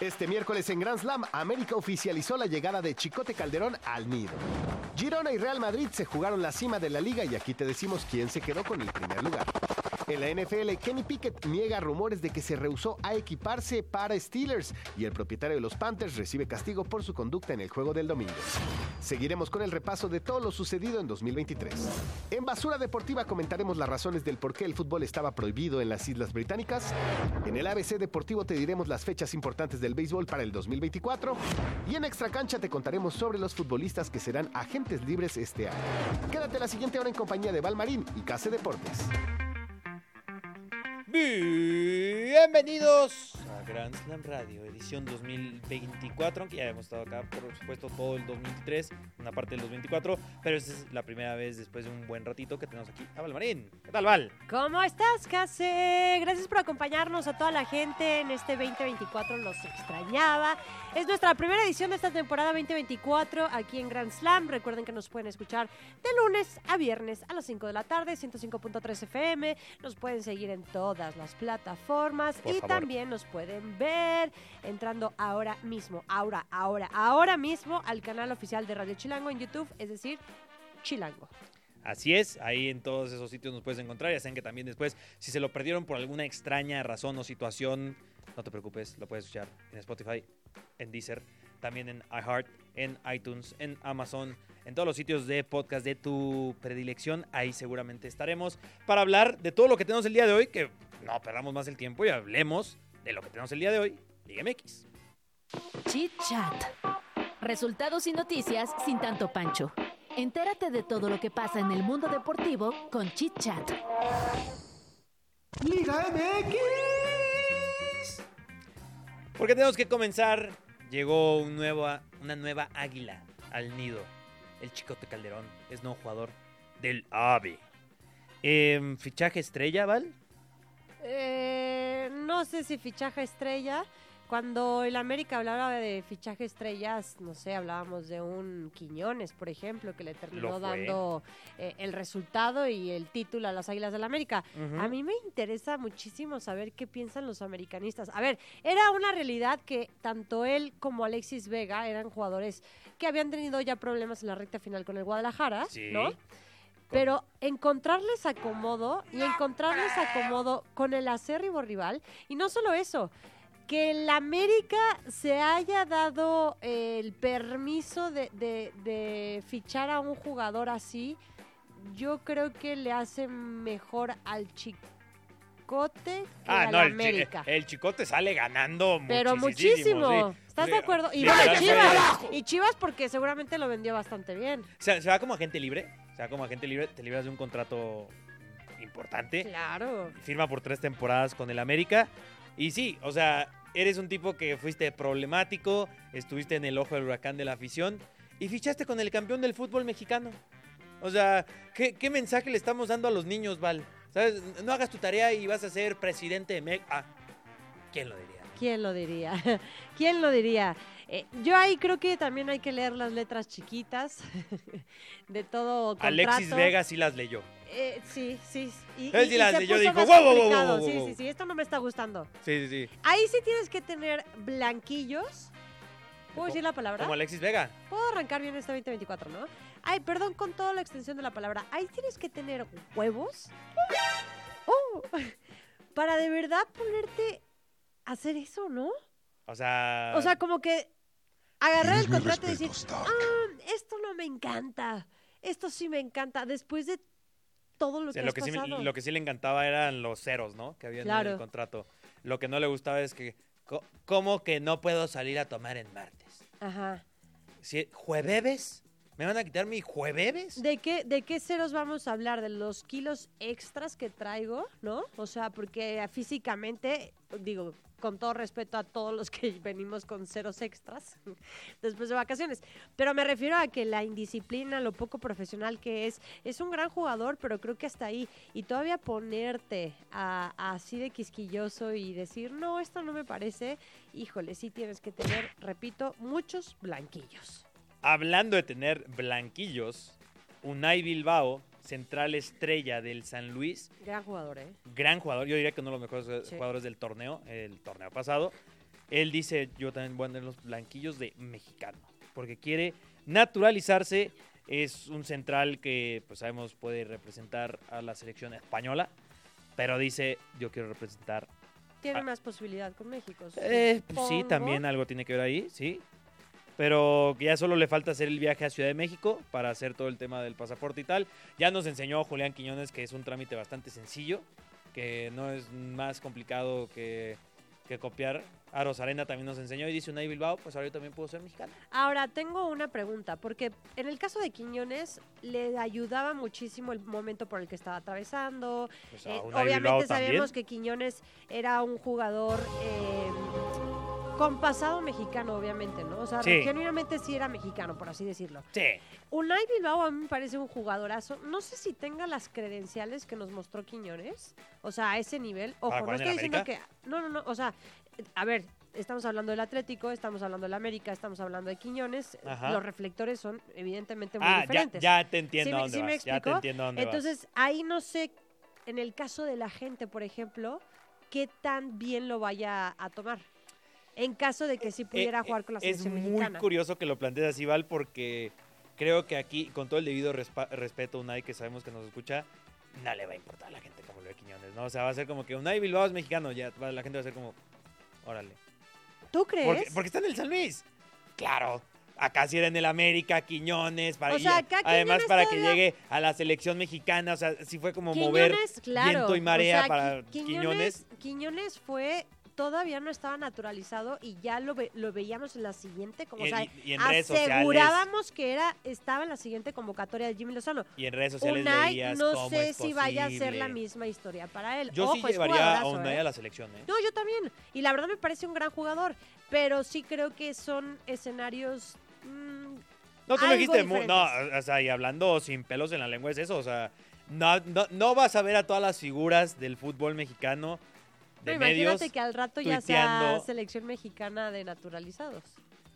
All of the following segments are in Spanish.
Este miércoles en Grand Slam, América oficializó la llegada de Chicote Calderón al nido. Girona y Real Madrid se jugaron la cima de la liga y aquí te decimos quién se quedó con el primer lugar. En la NFL, Kenny Pickett niega rumores de que se rehusó a equiparse para Steelers y el propietario de los Panthers recibe castigo por su conducta en el juego del domingo. Seguiremos con el repaso de todo lo sucedido en 2023. En Basura Deportiva comentaremos las razones del por qué el fútbol estaba prohibido en las Islas Británicas. En el ABC Deportivo te diremos las fechas importantes del béisbol para el 2024. Y en Extra Cancha te contaremos sobre los futbolistas que serán agentes libres este año. Quédate la siguiente hora en compañía de Valmarín y Case Deportes. Bienvenidos Grand Slam Radio, edición 2024, aunque ya hemos estado acá, por supuesto, todo el 2023, una parte del 2024, pero esta es la primera vez después de un buen ratito que tenemos aquí a Valmarín. ¿Qué tal, Val? ¿Cómo estás, Case? Gracias por acompañarnos a toda la gente en este 2024, los extrañaba. Es nuestra primera edición de esta temporada 2024 aquí en Grand Slam. Recuerden que nos pueden escuchar de lunes a viernes a las 5 de la tarde, 105.3 FM. Nos pueden seguir en todas las plataformas Por y favor. también nos pueden ver entrando ahora mismo, ahora, ahora, ahora mismo al canal oficial de Radio Chilango en YouTube, es decir, Chilango. Así es, ahí en todos esos sitios nos puedes encontrar. Ya saben que también después, si se lo perdieron por alguna extraña razón o situación, no te preocupes, lo puedes escuchar en Spotify, en Deezer, también en iHeart, en iTunes, en Amazon, en todos los sitios de podcast de tu predilección. Ahí seguramente estaremos para hablar de todo lo que tenemos el día de hoy, que no perdamos más el tiempo y hablemos de lo que tenemos el día de hoy, Liga MX. Chit Chat. Resultados y noticias sin tanto pancho. Entérate de todo lo que pasa en el mundo deportivo con Chit Chat. Liga MX. Porque tenemos que comenzar. Llegó un nuevo, una nueva águila al nido. El Chicote Calderón es nuevo jugador del AVE. Em, fichaje estrella, ¿Val? Eh, no sé si fichaje estrella. Cuando el América hablaba de fichaje estrellas, no sé, hablábamos de un Quiñones, por ejemplo, que le terminó dando eh, el resultado y el título a las Águilas del América. Ujú. A mí me interesa muchísimo saber qué piensan los americanistas. A ver, era una realidad que tanto él como Alexis Vega eran jugadores que habían tenido ya problemas en la recta final con el Guadalajara, Sí. ¿no? Pero encontrarles acomodo y encontrarles acomodo con el acérrimo rival. Y no solo eso, que el América se haya dado eh, el permiso de, de- de fichar a un jugador así, yo creo que le hace mejor al Chicote que Ah, al no, el, chi- América. el Chicote sale ganando Pero muchísimo. sí. ¿Estás Sí, de acuerdo? Y sí, bueno, Chivas. Y Chivas porque seguramente lo vendió bastante bien. Se, se va como agente libre. Se va como agente libre. Te libras de un contrato importante. Claro. firma por tres temporadas con el América. Y sí, o sea, eres un tipo que fuiste problemático, estuviste en el ojo del huracán de la afición y fichaste con el campeón del fútbol mexicano. O sea, ¿qué, qué mensaje le estamos dando a los niños, Val? ¿Sabes? No hagas tu tarea y vas a ser presidente de México. Ah, ¿quién lo diría? ¿Quién lo diría? ¿Quién lo diría? Eh, yo ahí creo que también hay que leer las letras chiquitas de todo contrato. Alexis Vega sí las leyó. Eh, sí, sí. Y, Él sí y las se leyó, puso dijo, más "Wow, wow, wow, complicado". wow, wow, Sí, sí, sí, esto no me está gustando. Sí, sí, sí. Ahí sí tienes que tener blanquillos. ¿Puedo decir la palabra? Como Alexis Vega. Puedo arrancar bien este 2024, ¿no? Ay, perdón con toda la extensión de la palabra. Ahí tienes que tener huevos. Oh, para de verdad ponerte a hacer eso, ¿no? O sea... O sea, como que agarrar el contrato y decir, ah, esto no me encanta, esto sí me encanta, después de todo lo O sea, que lo, has que sí, pasado. lo que sí le encantaba eran los ceros, ¿no? Que había en el contrato. Lo que no le gustaba es que, ¿cómo que no puedo salir a tomar en martes? Ajá. Si, ¿Jueves? ¿Me van a quitar mi jueves? ¿De qué, ¿De qué ceros vamos a hablar? ¿De los kilos extras que traigo? ¿No? O sea, porque físicamente, digo, con todo respeto a todos los que venimos con ceros extras después de vacaciones. Pero me refiero a que la indisciplina, lo poco profesional que es, es un gran jugador, pero creo que hasta ahí. Y todavía ponerte a- así de quisquilloso y decir, no, esto no me parece, híjole, sí tienes que tener, repito, muchos blanquillos. Hablando de tener blanquillos, Unai Bilbao, central estrella del San Luis, Gran jugador, ¿eh? gran jugador, yo diría que uno de los mejores eh, Sí. jugadores del torneo, el torneo pasado. Él dice, yo también voy a tener los blanquillos de mexicano, porque quiere naturalizarse. Es un central que, pues sabemos, puede representar a la selección española, pero dice, yo quiero representar Tiene Ah. más posibilidad con México. Eh, pues sí, también algo tiene que ver ahí, sí. Pero que ya solo le falta hacer el viaje a Ciudad de México para hacer todo el tema del pasaporte y tal. Ya nos enseñó Julián Quiñones que es un trámite bastante sencillo, que no es más complicado que, que copiar. Aros Arena también nos enseñó y dice Unai Bilbao, pues ahora yo también puedo ser mexicano. Ahora, tengo una pregunta, porque en el caso de Quiñones le ayudaba muchísimo el momento por el que estaba atravesando. Pues a Eh, obviamente sabemos que Quiñones era un jugador eh, con pasado mexicano, obviamente, ¿no? O sea, Sí. genuinamente sí era mexicano, por así decirlo. Sí, Unai Bilbao a mí me parece un jugadorazo. No sé si tenga las credenciales que nos mostró Quiñones. O sea, a ese nivel. Ojo, ¿Para no jugar en estoy el diciendo que. No, no, no. O sea, a ver, estamos hablando del Atlético, estamos hablando del América, estamos hablando de Quiñones. Ajá. Los reflectores son evidentemente muy ah, ya, diferentes. ya te entiendo ¿Sí a me- dónde sí me vas. Ya te explico? entiendo a dónde vas. Entonces, ahí no sé, en el caso de la gente, por ejemplo, qué tan bien lo vaya a tomar. En caso de que sí pudiera Eh, jugar con la Es selección muy mexicana. curioso que lo plantees así, Val, porque creo que aquí, con todo el debido respeto a Unai, que sabemos que nos escucha, no le va a importar a la gente como lo de Quiñones, ¿no? O sea, va a ser como que Unai Bilbao es mexicano, ya la gente va a ser como, órale. ¿Tú crees? Porque, porque está en el San Luis. Claro. Acá sí era en el América, Quiñones, para O sea, acá además Quiñones para que llegue a la selección mexicana, o sea, sí fue como mover claro. viento y marea o sea, para Qui- Quiñones. Quiñones fue todavía no estaba naturalizado y ya lo, ve- lo veíamos en la siguiente como Y, o sea, y- y en redes sociales, asegurábamos que era estaba en la siguiente convocatoria de Jimmy Lozano. y en redes sociales Unai leías no cómo sé es si vaya a ser la misma historia para él. Yo Ojo, sí llevaría a Unai ¿eh? a la selección, ¿eh? No, yo también. Y la verdad me parece un gran jugador, pero sí creo que son escenarios mm, No, tú lo algo dijiste, mu- no, diferentes. o sea, y hablando sin pelos en la lengua es eso, o sea, no, no, no vas a ver a todas las figuras del fútbol mexicano de no, medios. imagínate que al rato ya sea selección mexicana de naturalizados.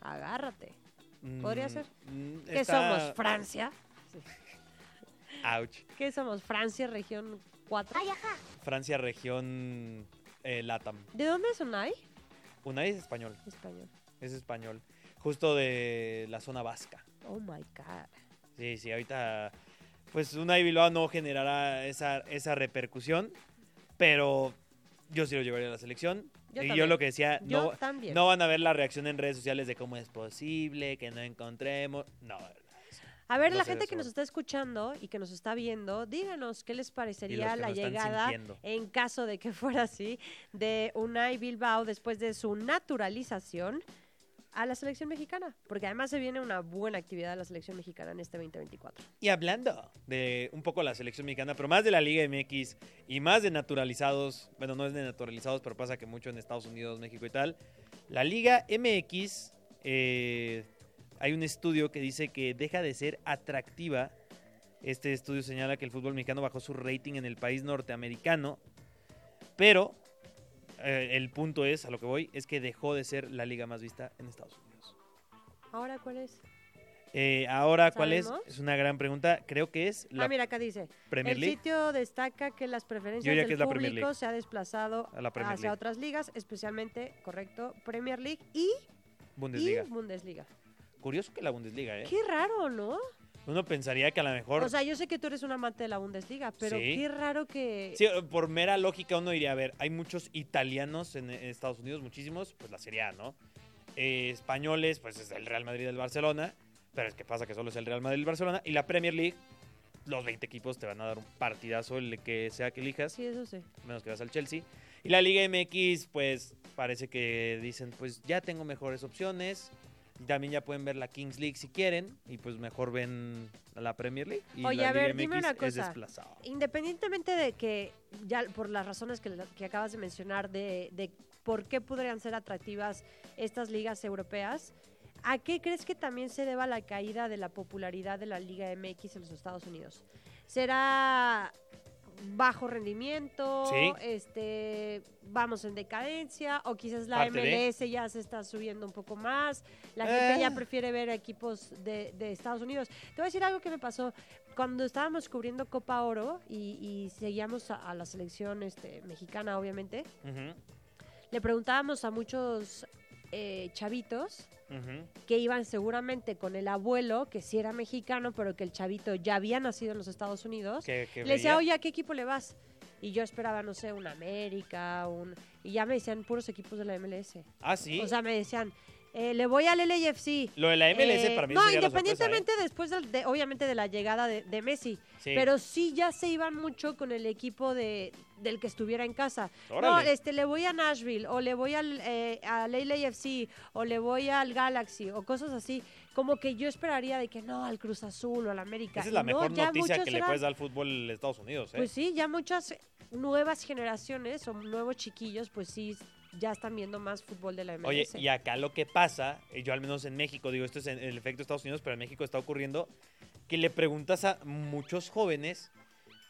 Agárrate. podría mm, ser. mm, ¿Qué está- somos? ¿Francia? Ouch. ¿Qué somos? ¿Francia, región 4? Francia, región eh, Latam. ¿De dónde es Unai? Unai es español, Español. es español. Justo de la zona vasca. Oh my God. Sí, sí, ahorita. Pues Unai Bilbao no generará esa, esa repercusión, pero yo sí lo llevaría a la selección. Yo y yo lo que decía, Yo no, también. no van a ver la reacción en redes sociales de cómo es posible, que no encontremos. No, A ver, no la gente eso. que nos está escuchando y que nos está viendo, díganos qué les parecería la llegada, sintiendo. en caso de que fuera así, de Unai Bilbao después de su naturalización a la selección mexicana. Porque además se viene una buena actividad de la selección mexicana en este 2024. Y hablando de un poco la selección mexicana, pero más de la Liga MX y más de naturalizados, bueno, no es de naturalizados, pero pasa que mucho en Estados Unidos, México y tal. La Liga MX, eh, hay un estudio que dice que deja de ser atractiva. Este estudio señala que el fútbol mexicano bajó su rating en el país norteamericano, pero eh, el punto es, a lo que voy, es que dejó de ser la liga más vista en Estados Unidos. ¿Ahora cuál es? Eh, ahora, ¿cuál es? Es una gran pregunta. Creo que es la ah, mira, acá dice. Premier el League. sitio destaca que las preferencias del la público se ha desplazado hacia League. otras ligas, especialmente, correcto, Premier League y, Bundesliga. y Bundesliga. Curioso que la Bundesliga, ¿eh? Qué raro, ¿no? Uno pensaría que a lo mejor... O sea, yo sé que tú eres un amante de la Bundesliga, pero Sí. qué raro que... Sí, por mera lógica uno diría, a ver, hay muchos italianos en, Estados Unidos, muchísimos, pues la Serie A, ¿no? Eh, españoles, pues es el Real Madrid y el Barcelona, pero es que pasa que solo es el Real Madrid y el Barcelona, y la Premier League, los 20 equipos te van a dar un partidazo, el que sea que elijas, Sí, eso sí. menos que vas al Chelsea. Y la Liga MX, pues parece que dicen, pues ya tengo mejores opciones, También ya pueden ver la Kings League si quieren. Y pues mejor ven la Premier League. Y Oye, la a Liga ver, dime MX una es cosa. desplazado. Independientemente de que, ya por las razones que, que acabas de mencionar, de, de por qué podrían ser atractivas estas ligas europeas, ¿a qué crees que también se deba la caída de la popularidad de la Liga MX en los Estados Unidos? ¿Será bajo rendimiento? Sí. Este, ¿Vamos en decadencia? ¿O quizás la Parte de. MLS ya se está subiendo un poco más? La gente ya Eh. prefiere ver equipos de, de Estados Unidos. Te voy a decir algo que me pasó cuando estábamos cubriendo Copa Oro y, y seguíamos a, a la selección este, mexicana, obviamente, le preguntábamos a muchos eh, chavitos que iban seguramente con el abuelo, que sí era mexicano, pero que el chavito ya había nacido en los Estados Unidos. Que- que Le decía, oye, ¿a qué equipo le vas? Y yo esperaba, no sé, un América, un... Y ya me decían puros equipos de la MLS. Ah, sí. O sea, me decían, eh, le voy al LAFC. Lo de la MLS Eh, para mí no, sorpresa, ¿eh? independientemente después, del- de, obviamente, de la llegada de, de Messi. Sí. Pero sí ya se iban mucho con el equipo de, del que estuviera en casa. No, Órale. este, le voy a Nashville, o le voy al, eh, al LAFC, o le voy al Galaxy, o cosas así. Como que yo esperaría de que no, al Cruz Azul o al América. Esa es la no, mejor noticia que le puedes dar al fútbol de Estados Unidos, ¿eh? Pues sí, ya muchas nuevas generaciones o nuevos chiquillos, pues sí, ya están viendo más fútbol de la MLS. Oye, y acá lo que pasa, y yo al menos en México, digo, esto es en el efecto de Estados Unidos, pero en México está ocurriendo, que le preguntas a muchos jóvenes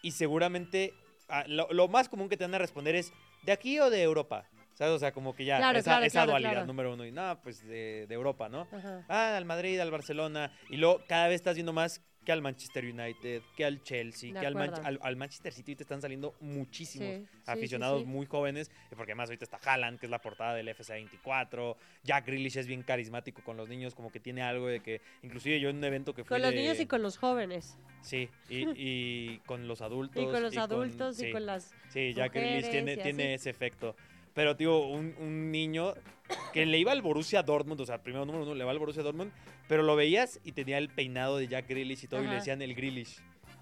y seguramente ah, lo, lo más común que te van a responder es, ¿de aquí o de Europa? ¿Sabes? O sea, como que ya, Claro, esa, claro, esa claro, dualidad número uno. Y nada, pues de, de Europa, ¿no? Ajá. Ah, al Madrid, al Barcelona. Y luego cada vez estás viendo más que al Manchester United, que al Chelsea, De que al, Man- acuerdo. al, al Manchester City te están saliendo muchísimos Sí, sí, sí, aficionados sí. muy jóvenes, y porque además ahorita está Haaland, que es la portada del FC 24, Jack Grealish es bien carismático con los niños, como que tiene algo de que, inclusive yo en un evento que fui Con los de- niños y con los jóvenes. Sí, y, y con los adultos. Y con los adultos y sí, con las... Sí, Jack Grealish tiene, y tiene ese efecto. Pero, tío, un, un niño que le iba al Borussia Dortmund, o sea, primero número uno, le va al Borussia Dortmund, pero lo veías y tenía el peinado de Jack Grealish y todo, y le decían el Grealish.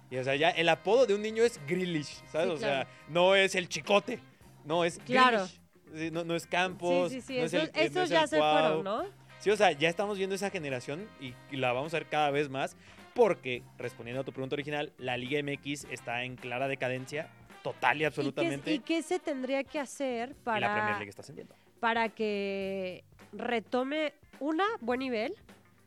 Y, o sea, ya el apodo de un niño es Grealish, ¿sabes? Sí, o claro. sea, no es el chicote, no, es Claro. Grealish. No, no es Campos, sí, sí, sí, no es esos, el, no esos es ya se fueron, ¿no? Sí, o sea, ya estamos viendo esa generación y, y la vamos a ver cada vez más porque, respondiendo a tu pregunta original, la Liga MX está en clara decadencia, total y ¿Y qué, absolutamente. ¿Y qué se tendría que hacer y la Premier para, League está ascendiendo. para que retome una buen nivel?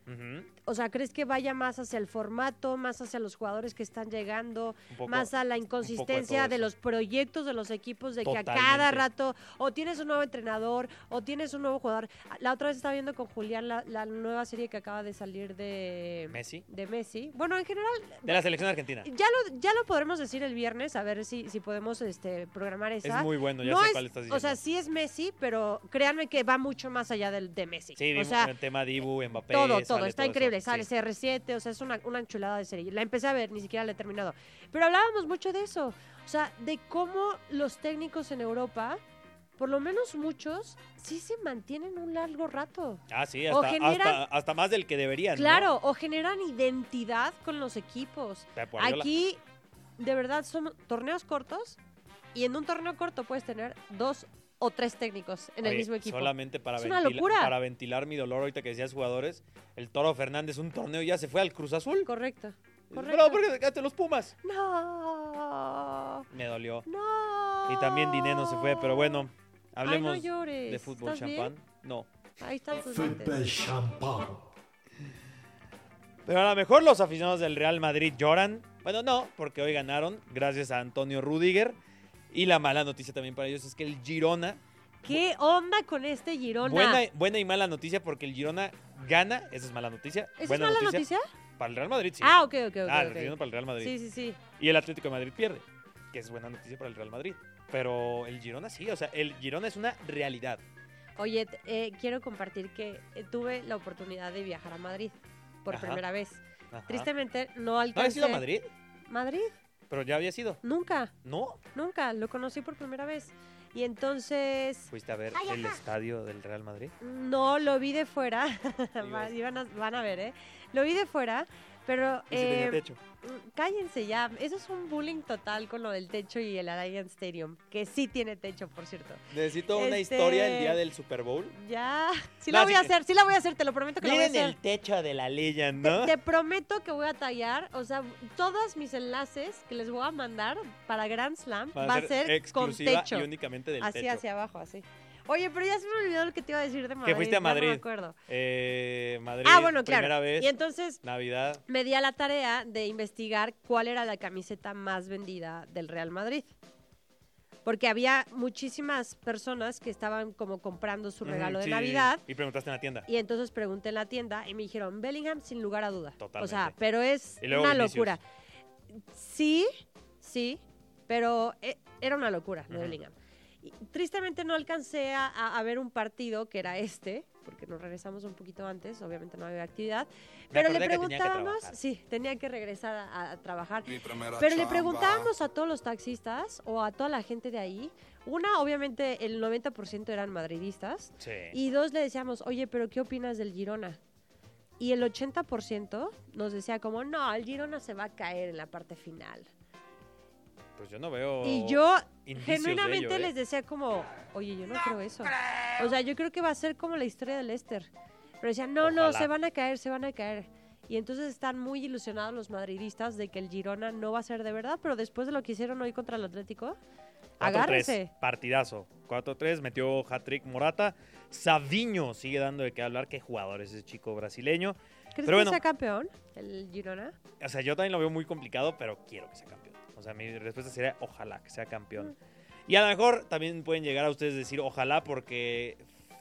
Mm-hmm. O sea, ¿crees que vaya más hacia el formato, más hacia los jugadores que están llegando, poco. más a la inconsistencia de los proyectos de los equipos, de que a cada rato o tienes un nuevo entrenador o tienes un nuevo jugador? La otra vez estaba viendo con Julián la, la nueva serie que acaba de salir de Messi. de Messi. Bueno, en general, De la selección argentina. ya lo, ya lo podremos decir el viernes, a ver si, si podemos este, programar Es esa. muy bueno, ya no sé es- cuál estás diciendo. o sea, sí es Messi, pero créanme que va mucho más allá del de Messi. sí, o vimos sea, el tema Dibu, Mbappé. todo, todo, está increíble. Sí. Sale CR7, o sea, es una, una enchulada de serie. La empecé a ver, ni siquiera la he terminado. Pero hablábamos mucho de eso, o sea, de cómo los técnicos en Europa, por lo menos muchos, sí se mantienen un largo rato. Ah, sí, hasta, generan- hasta, hasta más del que deberían. ¿no? Claro, o generan identidad con los equipos. Aquí, de verdad, son torneos cortos y en un torneo corto puedes tener dos o tres técnicos en el mismo equipo. Solamente para, Es una locura. para ventilar mi dolor ahorita que decías jugadores, el Toro Fernández, un torneo ya se fue al Cruz Azul. Correcto. Pero Correcto. ¿por qué sacaste los Pumas? No. Me dolió. No. Y también Dineno se fue, pero bueno, hablemos Ay, no llores. de fútbol champán. No. Ahí están dientes. Football champagne. Pero a lo mejor los aficionados del Real Madrid lloran. Bueno, no, porque hoy ganaron gracias a Antonio Rudiger. Y la mala noticia también para ellos es que el Girona, ¿Qué onda con este Girona? buena, buena y mala noticia porque el Girona gana, esa es mala noticia. ¿Esa buena es mala noticia? Para el Real Madrid, sí. Ah, ok, ok, ok. Ah, refiriendo para el Real Madrid. Sí, sí, sí. Y el Atlético de Madrid pierde, que es buena noticia para el Real Madrid. Pero el Girona sí, o sea, el Girona es una realidad. Oye, eh, quiero compartir que eh, tuve la oportunidad de viajar a Madrid por Ajá. primera vez. Ajá. Tristemente no ¿No alcancé. habías ido a Madrid? ¿Madrid? Pero ya había sido. Nunca, ¿No? nunca. Lo conocí por primera vez. Y entonces ¿Fuiste a ver el estadio del Real Madrid? no lo vi de fuera. A- van a ver, ¿eh? Lo vi de fuera, Pero, Y sí tenía eh, techo. Mm, cállense ya. Eso es un bullying total con lo del techo y el Allianz Stadium, que sí tiene techo, por cierto. Necesito una este- historia el día del Super Bowl. Ya, sí No, la voy sí a hacer, sí la voy a hacer, te lo prometo que la voy a hacer. el techo de la Legend, Te, ¿no? te prometo que voy a tallar, o sea, todos mis enlaces que les voy a mandar para Grand Slam va, a ser con techo. y únicamente del Así techo. hacia abajo, así. Oye, pero ya se me olvidó lo que te iba a decir de Madrid. fuiste a no Madrid. me acuerdo. Eh, Madrid, Ah, bueno, claro. primera vez, Y entonces Navidad. me di a la tarea de investigar cuál era la camiseta más vendida del Real Madrid. Porque había muchísimas personas que estaban como comprando su regalo de sí, Navidad. Y preguntaste en la tienda. Y entonces pregunté en la tienda y me dijeron Bellingham sin lugar a duda. O sea, Totalmente. pero es una Vinicius. locura. Sí, sí, pero e- era una locura lo de. Bellingham. Y tristemente no alcancé a, a- a ver un partido que era este, porque nos regresamos un poquito antes, obviamente no había actividad. Pero le tenía preguntábamos, sí, tenía que regresar a, a trabajar. Mi primera Pero le preguntábamos a todos los taxistas o a toda la gente de ahí. Una, obviamente, el 90% eran madridistas. Sí. Y dos, le decíamos, oye, pero ¿qué opinas del Girona? Y el 80% nos decía como, no, el Girona se va a caer en la parte final. Pues yo no veo. y yo de genuinamente ello, ¿eh? les decía como, oye, yo no creo eso. O sea, yo creo que va a ser como la historia del Leicester. Pero decían, no, no, se van a caer, se van a caer. Y entonces están muy ilusionados los madridistas de que el Girona no va a ser de verdad, pero después de lo que hicieron hoy contra el Atlético, 4-3, agárrense. Partidazo. 4-3, metió hat-trick Morata. Saviño sigue dando de qué hablar. Qué jugador es ese chico brasileño. ¿Crees Pero que bueno. sea campeón el Girona? O sea, yo también lo veo muy complicado, pero quiero que sea campeón. O sea, mi respuesta sería ojalá que sea campeón. Y a lo mejor también pueden llegar a ustedes decir ojalá porque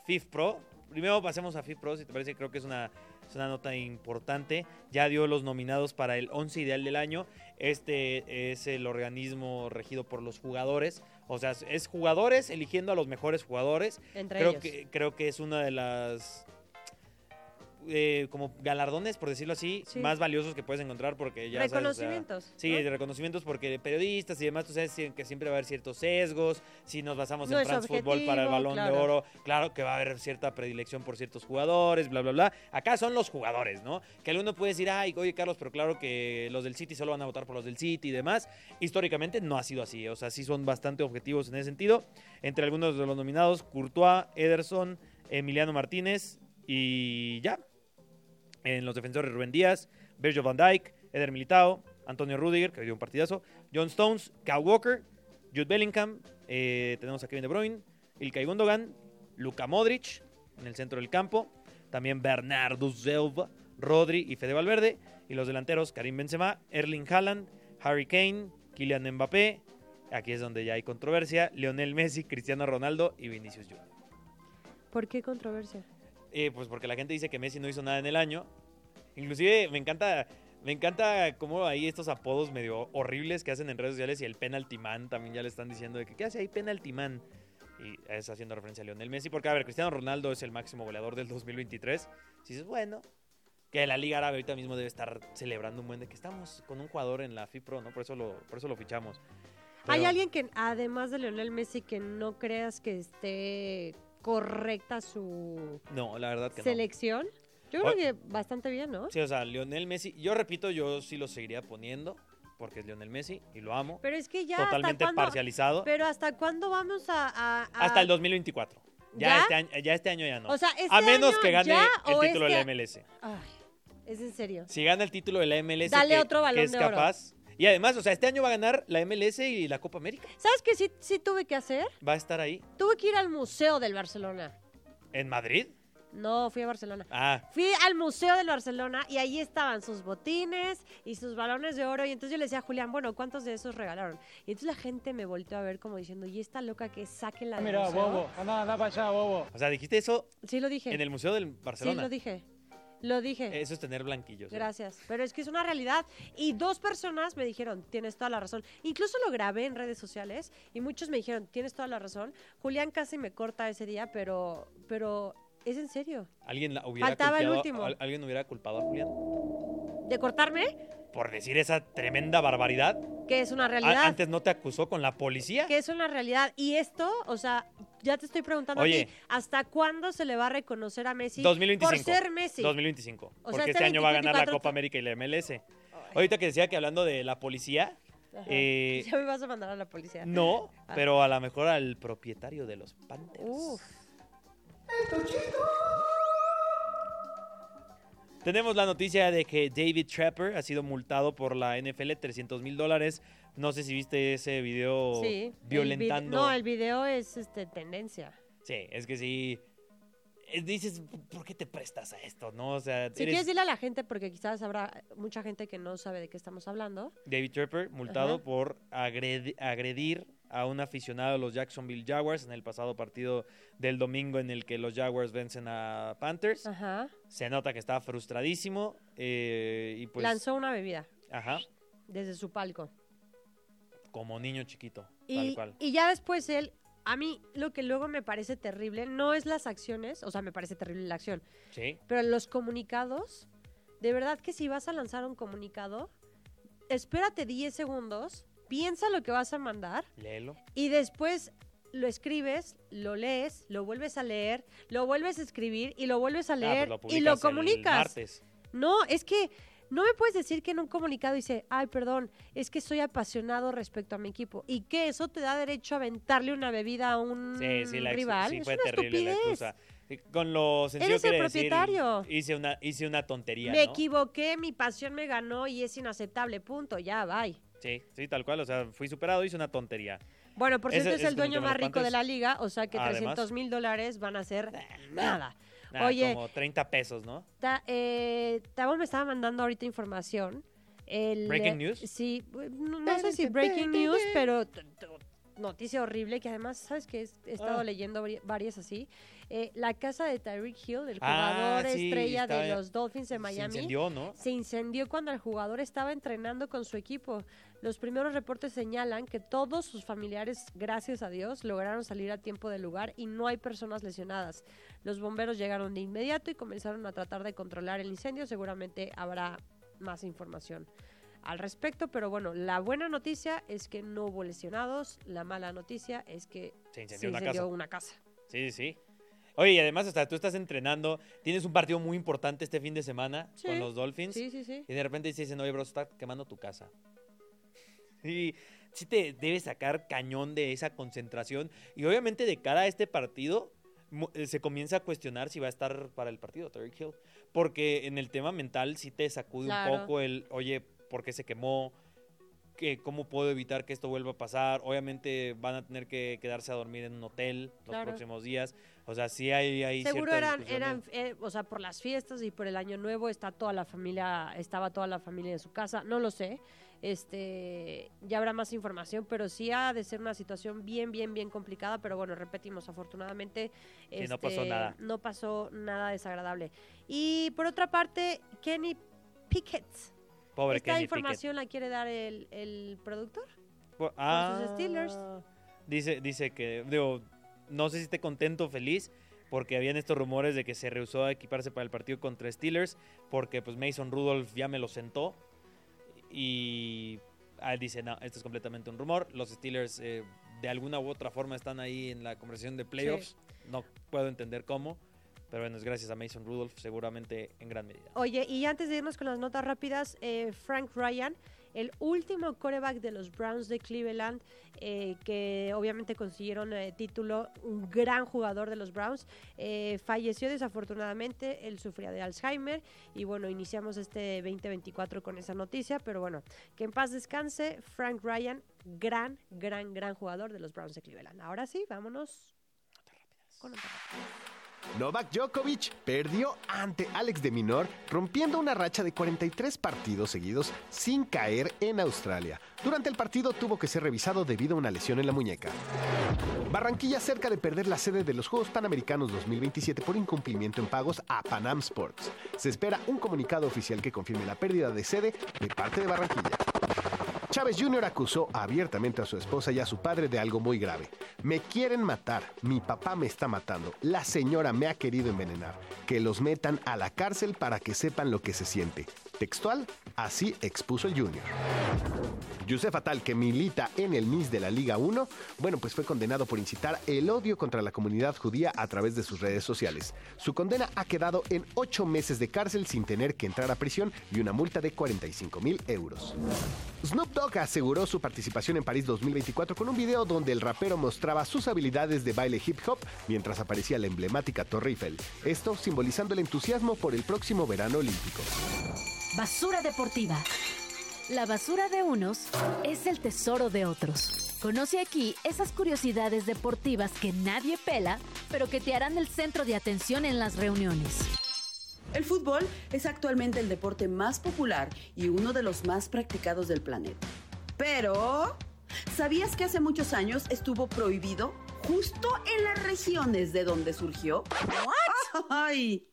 FIF Pro, primero pasemos a FIF Pro, si te parece, creo que es una, es una nota importante. Ya dio los nominados para el 11 ideal del año. Este es el organismo regido por los jugadores. O sea, es jugadores eligiendo a los mejores jugadores. Entre Creo ellos. que, creo que es una de las eh, como galardones, por decirlo así, Sí. más valiosos que puedes encontrar porque ya sabes, o sea, Reconocimientos. Sí, de reconocimientos porque periodistas y demás, tú sabes que siempre va a haber ciertos sesgos, si nos basamos No en France Football para el balón claro. de oro, claro que va a haber cierta predilección por ciertos jugadores, bla, bla, bla. Acá son los jugadores, ¿no? Que alguno puede decir, ay, oye Carlos, pero claro que los del City solo van a votar por los del City y demás. Históricamente no ha sido así, o sea, sí son bastante objetivos en ese sentido. Entre algunos de los nominados, Courtois, Ederson, Emiliano Martínez y ya. En los defensores Rubén Díaz, Virgil van Dijk, Eder Militao, Antonio Rudiger, que dio un partidazo, John Stones, Kyle Walker, Jude Bellingham, eh, tenemos a Kevin De Bruyne, Ilkay Gundogan, Luka Modric en el centro del campo, también Bernardo Silva, Rodri y Fede Valverde, y los delanteros Karim Benzema, Erling Haaland, Harry Kane, Kylian Mbappé, aquí es donde ya hay controversia, Lionel Messi, Cristiano Ronaldo y Vinicius Junior. ¿Por qué controversia? Eh, pues porque la gente dice que Messi no hizo nada en el año. Inclusive me encanta, me encanta cómo hay estos apodos medio horribles que hacen en redes sociales y el penalty man también ya le están diciendo de que ¿qué hace ahí penalty man? Y es haciendo referencia a Lionel Messi porque a ver, Cristiano Ronaldo es el máximo goleador del 2023. Si dices, bueno, que la Liga Árabe ahorita mismo debe estar celebrando un buen de que estamos con un jugador en la FIPRO, ¿no? Por eso lo, por eso lo fichamos. ¿Hay alguien que, además de Lionel Messi, que no creas que esté correcta su No, la verdad que no. selección? Yo creo que bastante bien, ¿no? Sí, o sea, Lionel Messi, yo repito, yo sí lo seguiría poniendo porque es Lionel Messi y lo amo. Pero es que ya totalmente cuándo, parcializado. pero hasta cuándo vamos a, a- a- hasta el 2024. Ya, ¿Ya? Este, año, ya este año ya no. O sea, este a menos año que gane ya el título este- de la MLS. Ay, es en serio. Si gana el título de la MLS, Dale que, otro balón que es de oro. capaz. Y además, o sea, este año va a ganar la MLS y la Copa América. ¿Sabes qué sí, sí tuve que hacer? Va a estar ahí. Tuve que ir al museo del Barcelona. ¿En Madrid? No, fui a Barcelona. Ah, Fui al Museo del Barcelona y ahí estaban sus botines y sus balones de oro. Y entonces yo le decía a Julián, bueno, ¿cuántos de esos regalaron? Y entonces la gente me volteó a ver como diciendo, ¿y esta loca que saque la del Mira, museo?". bobo, anda, anda para allá, bobo. o sea, dijiste eso Sí, lo dije. en el Museo del sí, Barcelona. lo dije. Lo dije. Eso es tener blanquillos. ¿eh? Gracias. Pero es que es una realidad. Y dos personas me dijeron, tienes toda la razón. Incluso lo grabé en redes sociales y muchos me dijeron, tienes toda la razón. Julián casi me corta ese día, pero, pero es en serio. ¿Alguien la hubiera Faltaba el culpado- último. al- ¿Alguien hubiera culpado a Julián ¿De cortarme? Por decir esa tremenda barbaridad? Que es una A- realidad. ¿Antes no te acusó con la policía? que es una realidad. Y esto, o sea, ya te estoy preguntando a Oye. ti, ¿hasta cuándo se le va a reconocer a Messi 2025. por ser Messi? 2025. O sea, porque este este año va a ganar la 24 Copa América y la MLS. Ahorita que decía que hablando de la policía, Ajá. eh, Ya me vas a mandar a la policía. no, Ah. pero a lo mejor al propietario de los Panthers. Uf. Tenemos la noticia de que David Trapper ha sido multado por la NFL 300 mil dólares. No sé si viste ese video Sí. el violentando. vide- no, el video es este tendencia. Sí, es que sí. eh, Dices, ¿por qué te prestas a esto? ¿No? O sea, Si eres quieres decirle a la gente, porque quizás habrá mucha gente que no sabe de qué estamos hablando. David Trapper multado Ajá. por agredi- agredir a un aficionado de los Jacksonville Jaguars en el pasado partido del domingo en el que los Jaguars vencen a Panthers. Ajá. Se nota que está frustradísimo eh, y pues, Lanzó una bebida ajá, desde su palco. como niño chiquito, tal Y, cual. y ya después él, a mí lo que luego me parece terrible no es las acciones, o sea, me parece terrible la acción, Sí, pero los comunicados, de verdad que si vas a lanzar un comunicado, espérate 10 segundos, piensa lo que vas a mandar léelo. y después lo escribes, lo lees, lo vuelves a leer, lo vuelves a escribir y lo vuelves a Ah, pues leer lo y lo comunicas. No, es que no me puedes decir que en un comunicado dice, ay, perdón, es que soy apasionado respecto a mi equipo. Y que eso te da derecho a aventarle una bebida a un Sí, sí, la ex- rival. sí es una terrible estupidez. Con lo sencillo Eres el decir, propietario. hice una, hice una tontería, Me ¿no? equivoqué, mi pasión me ganó y es inaceptable. Punto, ya, bye. Sí, sí, tal cual. O sea, fui superado, hice una tontería. Bueno, por cierto, es el dueño más rico de la liga, o sea que Además. 300 mil dólares van a ser nada. Nada, Oye, como 30 pesos, ¿no? Ta, eh, Tabo me estaba mandando ahorita información. El, ¿Breaking eh, news? Sí, no, no sé si breaking news, pero noticia horrible que además, ¿sabes que He estado Ah. leyendo vari- varias así. Eh, la casa de Tyreek Hill, el Ah, jugador sí, estrella de los Dolphins de Se Miami, incendió, ¿no? se incendió cuando el jugador estaba entrenando con su equipo. Los primeros reportes señalan que todos sus familiares, gracias a Dios, lograron salir a tiempo del lugar y no hay personas lesionadas. Los bomberos llegaron de inmediato y comenzaron a tratar de controlar el incendio. Seguramente habrá más información al respecto, pero bueno, la buena noticia es que no hubo lesionados, la mala noticia es que Se incendió se una casa. una casa. Sí, sí, sí. Oye, y además, hasta tú estás entrenando, tienes un partido muy importante este fin de semana Sí, con los Dolphins. Sí, sí, sí. Y de repente te dicen, oye, bro, está quemando tu casa. Y sí te debe sacar cañón de esa concentración. Y obviamente de cara a este partido, eh, se comienza a cuestionar si va a estar para el partido Tyreek Hill. Porque en el tema mental sí te sacude Claro. un poco el, oye, ¿por qué se quemó? ¿Qué, ¿Cómo puedo evitar que esto vuelva a pasar? Obviamente van a tener que quedarse a dormir en un hotel los Claro. próximos días. O sea, sí hay, hay Seguro eran, eran eh, o sea, por las fiestas y por el año nuevo está toda la familia, estaba toda la familia en su casa, no lo sé. Este, ya habrá más información, pero sí ha de ser una situación bien, bien, bien complicada. Pero bueno, repetimos, afortunadamente Sí, no pasó este, nada. no pasó nada desagradable. Y por otra parte, Kenny Pickett. Pobre ¿Esta Kenny Pickett. información la quiere dar el, el productor? Por- sus ah, Steelers. Dice, dice que, digo, no sé si esté contento o feliz, porque habían estos rumores de que se rehusó a equiparse para el partido contra Steelers, porque pues Mason Rudolph ya me lo sentó. Y ah, dice, no, esto es completamente un rumor. Los Steelers eh, de alguna u otra forma están ahí en la conversación de playoffs. No puedo entender cómo, pero bueno, es gracias a Mason Rudolph, seguramente en gran medida. Oye, y antes de irnos con las notas rápidas, eh, Frank Ryan, el último coreback de los Browns de Cleveland, eh, que obviamente consiguieron eh, título, un gran jugador de los Browns, falleció desafortunadamente, él sufría de Alzheimer y bueno, iniciamos este 2024 con esa noticia, pero bueno, que en paz descanse Frank Ryan, gran, gran, gran jugador de los Browns de Cleveland. Ahora sí, vámonos con notas rápidas. Novak Djokovic perdió ante Alex de Minor, rompiendo una racha de 43 partidos seguidos sin caer en Australia. Durante el partido tuvo que ser revisado debido a una lesión en la muñeca. Barranquilla cerca de perder la sede de los Juegos Panamericanos 2027 por incumplimiento en pagos a Panam Sports. Se espera un comunicado oficial que confirme la pérdida de sede de parte de Barranquilla. Chávez Jr. acusó abiertamente a su esposa y a su padre de algo muy grave. Me quieren matar, mi papá me está matando, la señora me ha querido envenenar. Que los metan a la cárcel para que sepan lo que se siente. Textual, así expuso el Junior. Yusef Atal, que milita en el MIS de la Liga 1, bueno, pues fue condenado por incitar el odio contra la comunidad judía a través de sus redes sociales. Su condena ha quedado en ocho meses de cárcel sin tener que entrar a prisión y una multa de 45 mil euros. Snoop Dogg aseguró su participación en París 2024 con un video donde el rapero mostraba sus habilidades de baile hip hop mientras aparecía la emblemática Torre Eiffel. Esto simbolizando el entusiasmo por el próximo verano olímpico. Basura deportiva. La basura de unos es el tesoro de otros. Conoce aquí esas curiosidades deportivas que nadie pela, pero que te harán el centro de atención en las reuniones. El fútbol es actualmente el deporte más popular y uno de los más practicados del planeta. Pero, ¿sabías que hace muchos años estuvo prohibido justo en las regiones de donde surgió? ¡Ay!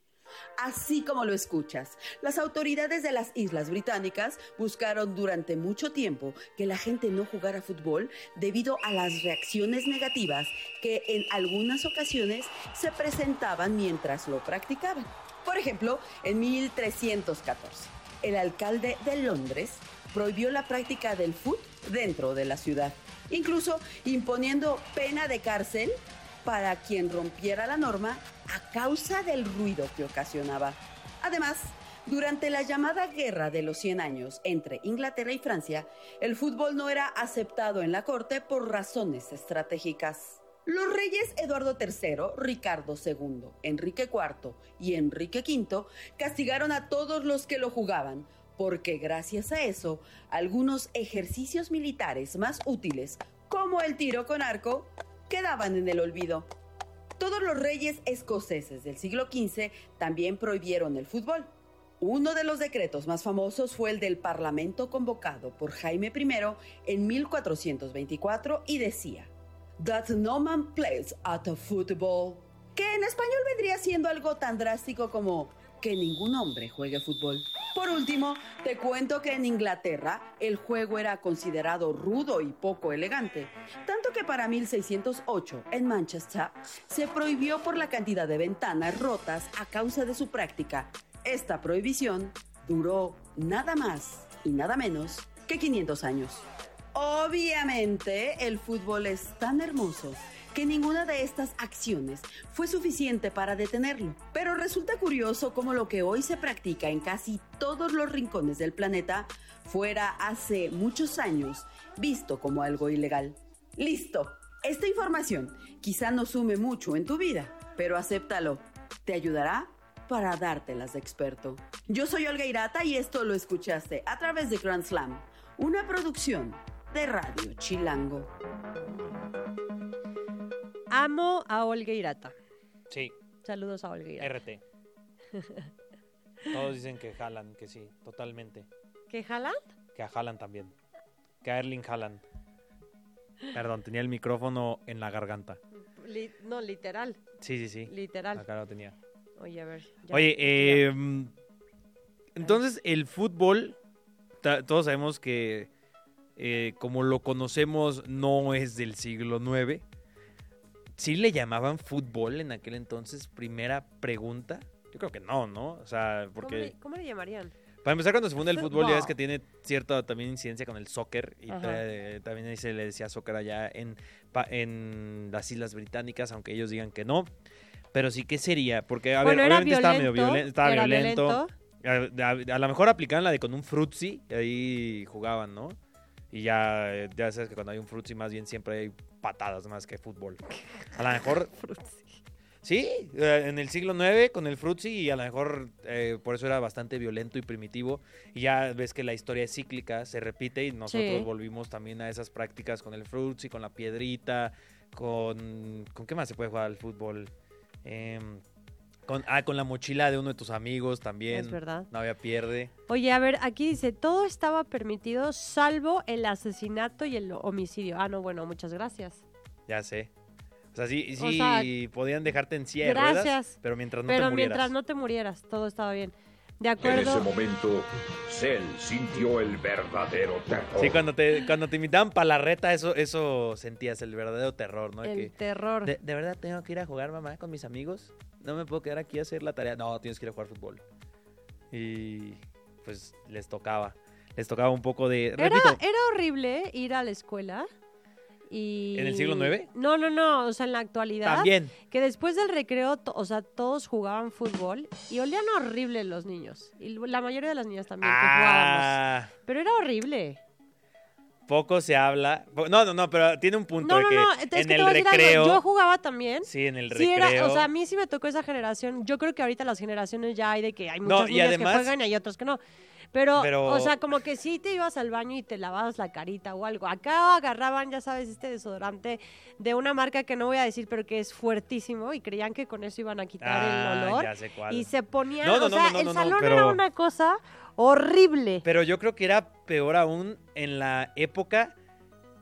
Así como lo escuchas, las autoridades de las Islas Británicas buscaron durante mucho tiempo que la gente no jugara fútbol debido a las reacciones negativas que en algunas ocasiones se presentaban mientras lo practicaban. Por ejemplo, en 1314, el alcalde de Londres prohibió la práctica del fútbol dentro de la ciudad, incluso imponiendo pena de cárcel para quien rompiera la norma a causa del ruido que ocasionaba. Además, durante la llamada Guerra de los 100 años entre Inglaterra y Francia, el fútbol no era aceptado en la corte por razones estratégicas. Los reyes Eduardo III, Ricardo II, Enrique IV y Enrique V castigaron a todos los que lo jugaban, porque gracias a eso, algunos ejercicios militares más útiles, como el tiro con arco, quedaban en el olvido. Todos los reyes escoceses del siglo XV también prohibieron el fútbol. Uno de los decretos más famosos fue el del Parlamento convocado por Jaime I en 1424 y decía, That no man plays at a football, que en español vendría siendo algo tan drástico como que ningún hombre juegue fútbol. Por último, te cuento que en Inglaterra el juego era considerado rudo y poco elegante, tanto que para 1608 en Manchester se prohibió por la cantidad de ventanas rotas a causa de su práctica. Esta prohibición duró nada más y nada menos que 500 años. Obviamente, el fútbol es tan hermoso que ninguna de estas acciones fue suficiente para detenerlo. Pero resulta curioso cómo lo que hoy se practica en casi todos los rincones del planeta fuera hace muchos años visto como algo ilegal. Listo, esta información quizá no sume mucho en tu vida, pero acéptalo. Te ayudará para dártelas de experto. Yo soy Olga Irata y esto lo escuchaste a través de Grand Slam, una producción de Radio Chilango. Amo a Olga Irata. Sí, Saludos a Olga Irata. RT. Todos dicen que jalan, que sí, totalmente. ¿Qué jalan? Que a Haaland también. Que a Erling Haaland. Perdón, tenía el micrófono en la garganta. Li- no, literal. Sí, sí, sí. Literal. Acá lo tenía. Oye, a ver. ya. Oye, eh, entonces el fútbol, ta- todos sabemos que eh, como lo conocemos no es del siglo IX. ¿Sí le llamaban fútbol en aquel entonces? Primera pregunta. Yo creo que no, ¿no? O sea, ¿Cómo, porque... le, cómo le llamarían? Para empezar, cuando se funda el fútbol, ya ves Fútbol. que tiene cierta también incidencia con el soccer. Y también ahí se le decía soccer allá en, en las Islas Británicas, aunque ellos digan que no. Pero sí, ¿qué sería? Porque, a bueno, ver, era obviamente violento. estaba medio violento. Estaba violento. violento. A, a- a lo mejor aplicaban la de con un frutzi, y ahí jugaban, ¿no? Y ya, eh, ya sabes que cuando hay un frutzi, más bien siempre hay patadas más que fútbol. A lo mejor. Sí, eh, en el siglo IX con el frutzi y a lo mejor eh, por eso era bastante violento y primitivo. Y ya ves que la historia es cíclica, se repite y nosotros Sí. volvimos también a esas prácticas con el frutzi, con la piedrita, con... ¿Con qué más se puede jugar al fútbol? Em, con, ah, con la mochila de uno de tus amigos también. Es verdad. No había pierde. Oye, a ver, aquí dice, todo estaba permitido salvo el asesinato y el homicidio. Ah, no, bueno, muchas gracias. Ya sé. O sea, sí, O sí sea, podían dejarte en silla de ruedas, Gracias. pero mientras no Pero te murieras. mientras no te murieras, todo estaba bien. De En ese acuerdo. momento, Cell sintió el verdadero terror. Sí, cuando te, cuando te invitaban para la reta, eso, eso sentías el verdadero terror, ¿no? De El que, terror. de, de verdad tengo que ir a jugar, mamá, con mis amigos. No me puedo quedar aquí a hacer la tarea. No, tienes que ir a jugar fútbol. Y, pues les tocaba. Les tocaba un poco de... Era, Repito, era horrible ir a la escuela. Y... ¿En el siglo IX? No, no, no, o sea, en la actualidad. también. Que después del recreo, o sea, todos jugaban fútbol y olían horrible los niños. Y la mayoría de las niñas también que. Ah, Pero era horrible. poco se habla. No, no, no, pero tiene un punto No, de no, que no, es que en te el recreo... Yo jugaba también. Sí, en el Sí, recreo. era, o sea, a mí sí me tocó esa generación. Yo creo que ahorita las generaciones ya hay de que hay muchas niñas además- que juegan y hay otras que no. Pero, Pero- o sea, como que sí te ibas al baño y te lavabas la carita o algo. Acá agarraban, ya sabes, este desodorante de una marca que no voy a decir, pero que es fuertísimo y creían que con eso iban a quitar Ah, el olor. ya sé cuál. Y se ponían, No, no, o sea, no, el salón pero- era una cosa horrible. Pero yo creo que era peor aún en la época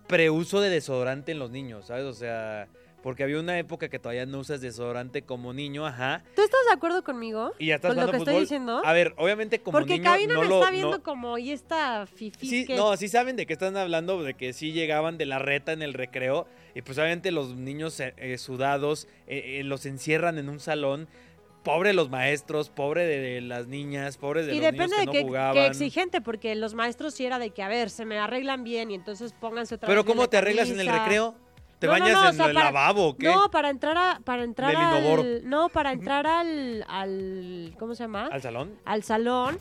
preuso de desodorante en los niños, ¿sabes? O sea, porque había una época que todavía no usas desodorante como niño, ajá. ¿Tú estás de acuerdo conmigo? Y ya estás ¿Con lo que estoy fútbol. diciendo? A ver, obviamente como Porque niño Cabina no me lo está viendo no- como, y esta fifi Sí, que... no, sí saben de qué están hablando, de que sí llegaban de la reta en el recreo y pues obviamente los niños eh, eh, sudados eh, eh, los encierran en un salón. Pobre los maestros, pobre de, las niñas, pobres de y los niños que de no qué, jugaban. qué exigente, porque los maestros sí era de que, a ver, se me arreglan bien y entonces pónganse otra Pero vez ¿cómo te arreglas en el recreo? ¿Te No, bañas no, en sea, el para- lavabo o qué? No, para entrar a, para entrar al... No, para entrar al, al... ¿Cómo se llama? ¿Al salón? Al salón.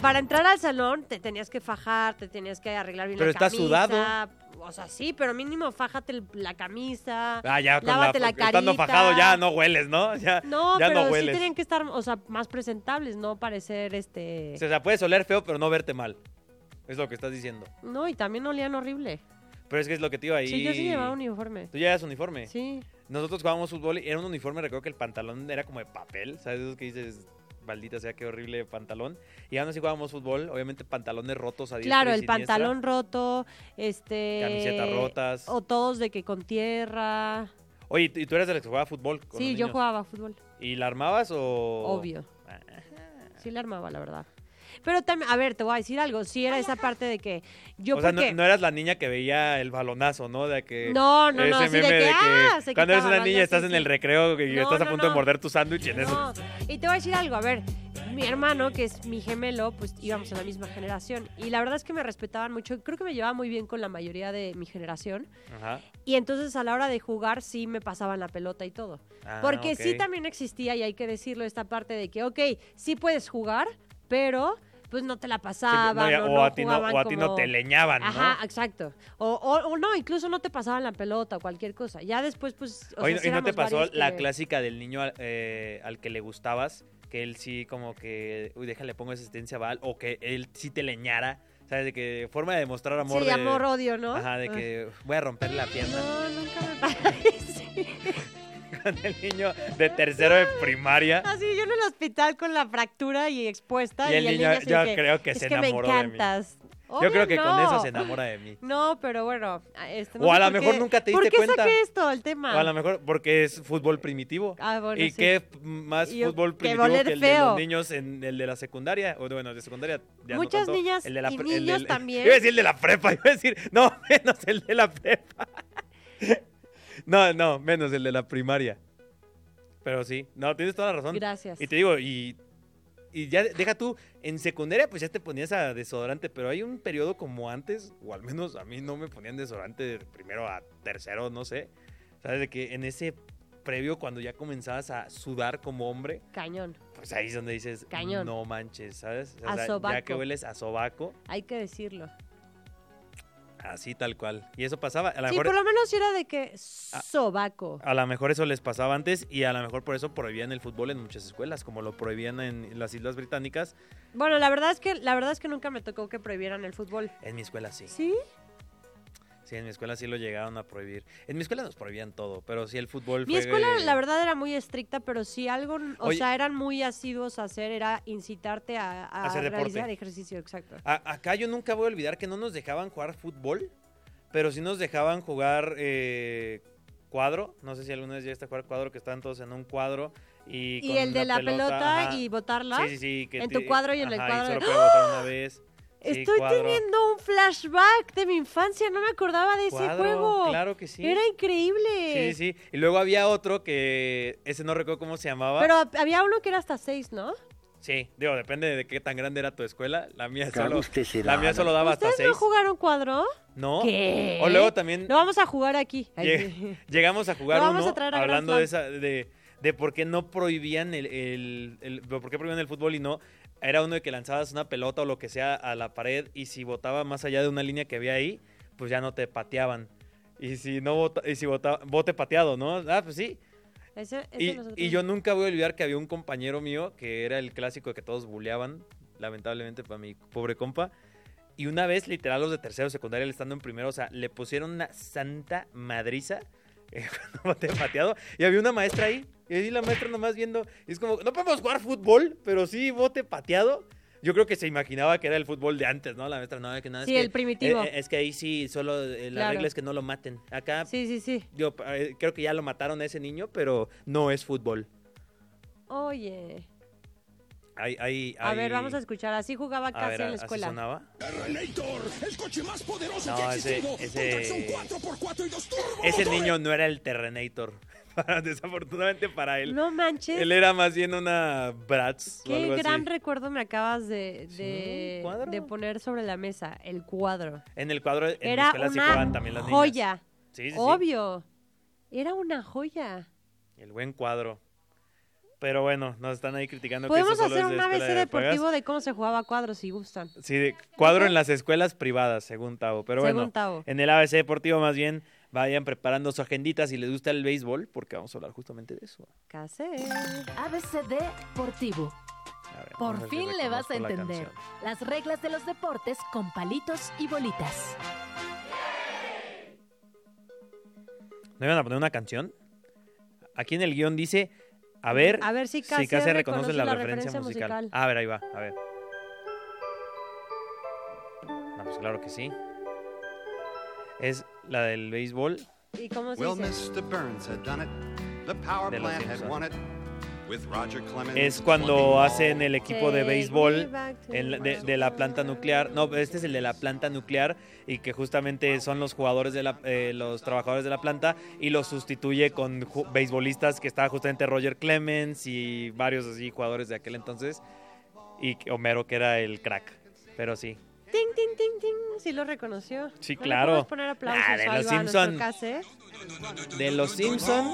Para entrar al salón te tenías que fajar, te tenías que arreglar bien Pero la camisa. sudado. O sea, sí, pero mínimo fájate la camisa. Ah, ya con Lávate la estando carita. fajado ya no hueles, ¿no? Ya, No, ya pero no sí hueles. tenían que estar, o sea, más presentables, no parecer este... O sea, puedes oler feo, pero no verte mal. Es lo que estás diciendo. No, y también olían horrible. Pero es que es lo que te iba ahí. Sí, yo sí llevaba uniforme. ¿Tú llevas uniforme? Sí. Nosotros jugábamos fútbol y era un uniforme, recuerdo que el pantalón era como de papel, ¿sabes? Esos que dices, maldita sea, qué horrible pantalón. Y aún así jugábamos fútbol, obviamente pantalones rotos a Claro, el siniestra, pantalón roto, este... Camisetas rotas. O todos de que con tierra. Oye, ¿y tú eres de los que jugaba fútbol? con Sí, los yo jugaba fútbol. ¿Y la armabas o...? Obvio. Sí le armaba, la verdad. Pero también, a ver, te voy a decir algo. Sí era esa parte de que yo o sea, no, porque... no eras la niña que veía el balonazo, ¿no? De que... No, no, no, ese así de meme que, ah, se cuando eres una ¿no? niña Algo estás así, en sí. el recreo y No, estás a no, punto de no. morder tu sándwich y en eso... No, y te voy a decir algo, a ver, mi hermano, que es mi gemelo, pues íbamos en la misma generación. Y la verdad es que me respetaban mucho. Creo que me llevaba muy bien con la mayoría de mi generación. Ajá. Y entonces a la hora de jugar sí me pasaban la pelota y todo. Ah, Porque sí ok. también existía, y hay que decirlo, esta parte de que, ok, sí puedes jugar, pero pues no te la Sí, pasaban no, o, no a ti no, o a ti no te leñaban, ¿no? Ajá, exacto. O, o- o no, incluso no te pasaban la pelota o cualquier cosa. Ya después, pues. O Oye, sea, ¿y no te pasó la que- clásica del niño al, eh, al que le gustabas? Que él sí como que, uy, déjale, pongo asistencia Val, o que él sí te leñara, ¿sabes? De que forma de demostrar amor Sí, de... amor, odio, ¿no? Ajá, de Ah. que voy a romper la pierna No, nunca me parece. con el niño de tercero de primaria. Así, yo en el hospital con la fractura y expuesta. Y Y, el niño, niño yo de que, creo que es se que me enamoró de mí. encantas. Yo Obvio creo que con eso se enamora de mí. No, pero bueno. este, no O a lo por mejor qué- nunca te ¿Por diste qué cuenta. saqué esto, el tema? O a lo mejor porque es fútbol primitivo. Ah, bueno, ¿Y sí. qué más Y yo- fútbol que primitivo oler que el de los niños en el de la secundaria? O bueno, de secundaria ya no Muchas tanto. niñas El de la y el niños también. Iba a decir el de la prepa, iba a decir, no, menos el de la prepa. No, no, menos el de la primaria. Pero sí, no, tienes toda la razón. Gracias. Y te digo, y, y ya deja tú, en secundaria pues ya te ponías a desodorante, pero hay un periodo como antes, o al menos a mí no me ponían desodorante de primero a tercero, no sé. ¿Sabes? De que en ese previo, cuando ya comenzabas a sudar como hombre, Cañón. pues ahí es donde dices, Cañón. no manches, ¿sabes? O A sea, ya sobaco. que hueles a sobaco, Hay que decirlo. Así tal cual. Y eso pasaba, a lo Sí, mejor... por lo menos era de que sobaco. A lo mejor eso les pasaba antes y a lo mejor por eso prohibían el fútbol en muchas escuelas, como lo prohibían en las Islas Británicas. Bueno, la verdad es que la verdad es que nunca me tocó que prohibieran el fútbol. En mi escuela sí. ¿Sí? Sí, en mi escuela sí lo llegaron a prohibir. En mi escuela nos prohibían todo, pero sí el fútbol Mi fue- escuela, la verdad, era muy estricta, pero si algo, o Oye. sea, eran muy asiduos a hacer, era incitarte a, a Hacer deporte. realizar ejercicio, exacto. A- acá yo nunca voy a olvidar que no nos dejaban jugar fútbol, pero sí nos dejaban jugar eh, cuadro. No sé si alguna vez llegaste a jugar cuadro, que estaban todos en un cuadro. Y, Y con el de la pelota, y botarla. Sí, sí, sí. que en tu cuadro y en el cuadro Y de- solo puede botar una vez. Estoy cuadro. teniendo un flashback de mi infancia, no me acordaba de ese juego. Claro que sí. Era increíble. Sí, sí. Y luego había otro que ese no recuerdo cómo se llamaba. Pero hab- había uno que era hasta seis, ¿no? Sí, digo, depende de qué tan grande era tu escuela. La mía solo, la mía solo daba hasta ¿Ustedes seis. no jugaron cuadro? ¿No? ¿Qué? O luego también Lo vamos a jugar aquí. Lleg- llegamos a jugar Lo vamos uno a traer a hablando Grand de esa de, de por qué no prohibían el, el- el- por qué prohibían el fútbol y no era uno de que lanzabas una pelota o lo que sea a la pared y si botaba más allá de una línea que había ahí, pues ya no te pateaban. Y si no bota, y si botaba, bote pateado, ¿no? Ah, pues sí. Y, nosotros- y yo nunca voy a olvidar que había un compañero mío que era el clásico que todos buleaban, lamentablemente para mi pobre compa. Y una vez, literal, los de tercero secundaria, estando en primero, o sea, le pusieron una santa madriza eh, cuando boté pateado. Y había una maestra ahí. Y ahí la maestra nomás viendo. Es como, no podemos jugar fútbol, pero sí bote pateado. Yo creo que se imaginaba que era el fútbol de antes, ¿no? La maestra, no, que nada. Sí, es que, el primitivo. eh, eh, es que ahí sí, solo eh, la Claro. regla es que no lo maten. Acá Sí, sí, sí. yo eh, creo que ya lo mataron a ese niño, pero no es fútbol. Oye. A ver, vamos a escuchar. Así jugaba a casi ver, en la ¿así escuela. sonaba? Terrenator, el coche más poderoso No, que ha ese- existido. ese- Con tracción 4x4 y dos turbos. Ese niño no era el Terrenator. Para- Desafortunadamente para él. No manches. Él era más bien una Bratz. o algo Qué así. gran recuerdo me acabas de, de, Sí, cuadro. de poner sobre la mesa. El cuadro. En el cuadro, en Era sí una también las niñas. joya. Sí, sí, sí. Obvio. Era una joya. El buen cuadro. Pero bueno, nos están ahí criticando que Podemos solo hacer un ABC de deportivo de cómo se jugaba cuadro si gustan. Sí, de cuadro en las escuelas privadas, según Tavo. Pero Según bueno, Tavo. en el ABC deportivo más bien vayan preparando su agendita si les gusta el béisbol, porque vamos a hablar justamente de eso. Casi. ABCD Deportivo. Ver, Por si fin le vas a la entender las reglas de los deportes con palitos y bolitas. ¿No iban a poner una canción? Aquí en el guion dice, a ver, A ver si si Casi Casi reconoce reconoce la, la referencia, referencia musical. musical. A ver, ahí va, a ver. No, pues claro que sí. Es la del béisbol. ¿Y cómo se Well, dice? Mr. Burns had done it. The power De los plant had Simpson. won it. With Roger Clemens. Es cuando 20 hacen el equipo de béisbol en de, la planta nuclear. No, este es el de la planta nuclear y que justamente son los jugadores de la, eh, los trabajadores de la planta y los sustituye con beisbolistas que estaba justamente Roger Clemens y varios así jugadores de aquel entonces y que- Homero que era el crack. Pero sí, Ting, ting, ting, ting. Sí lo reconoció. Sí, ¿No le claro. podemos poner aplausos Ah, de los Simpson. Case? de los Simpson.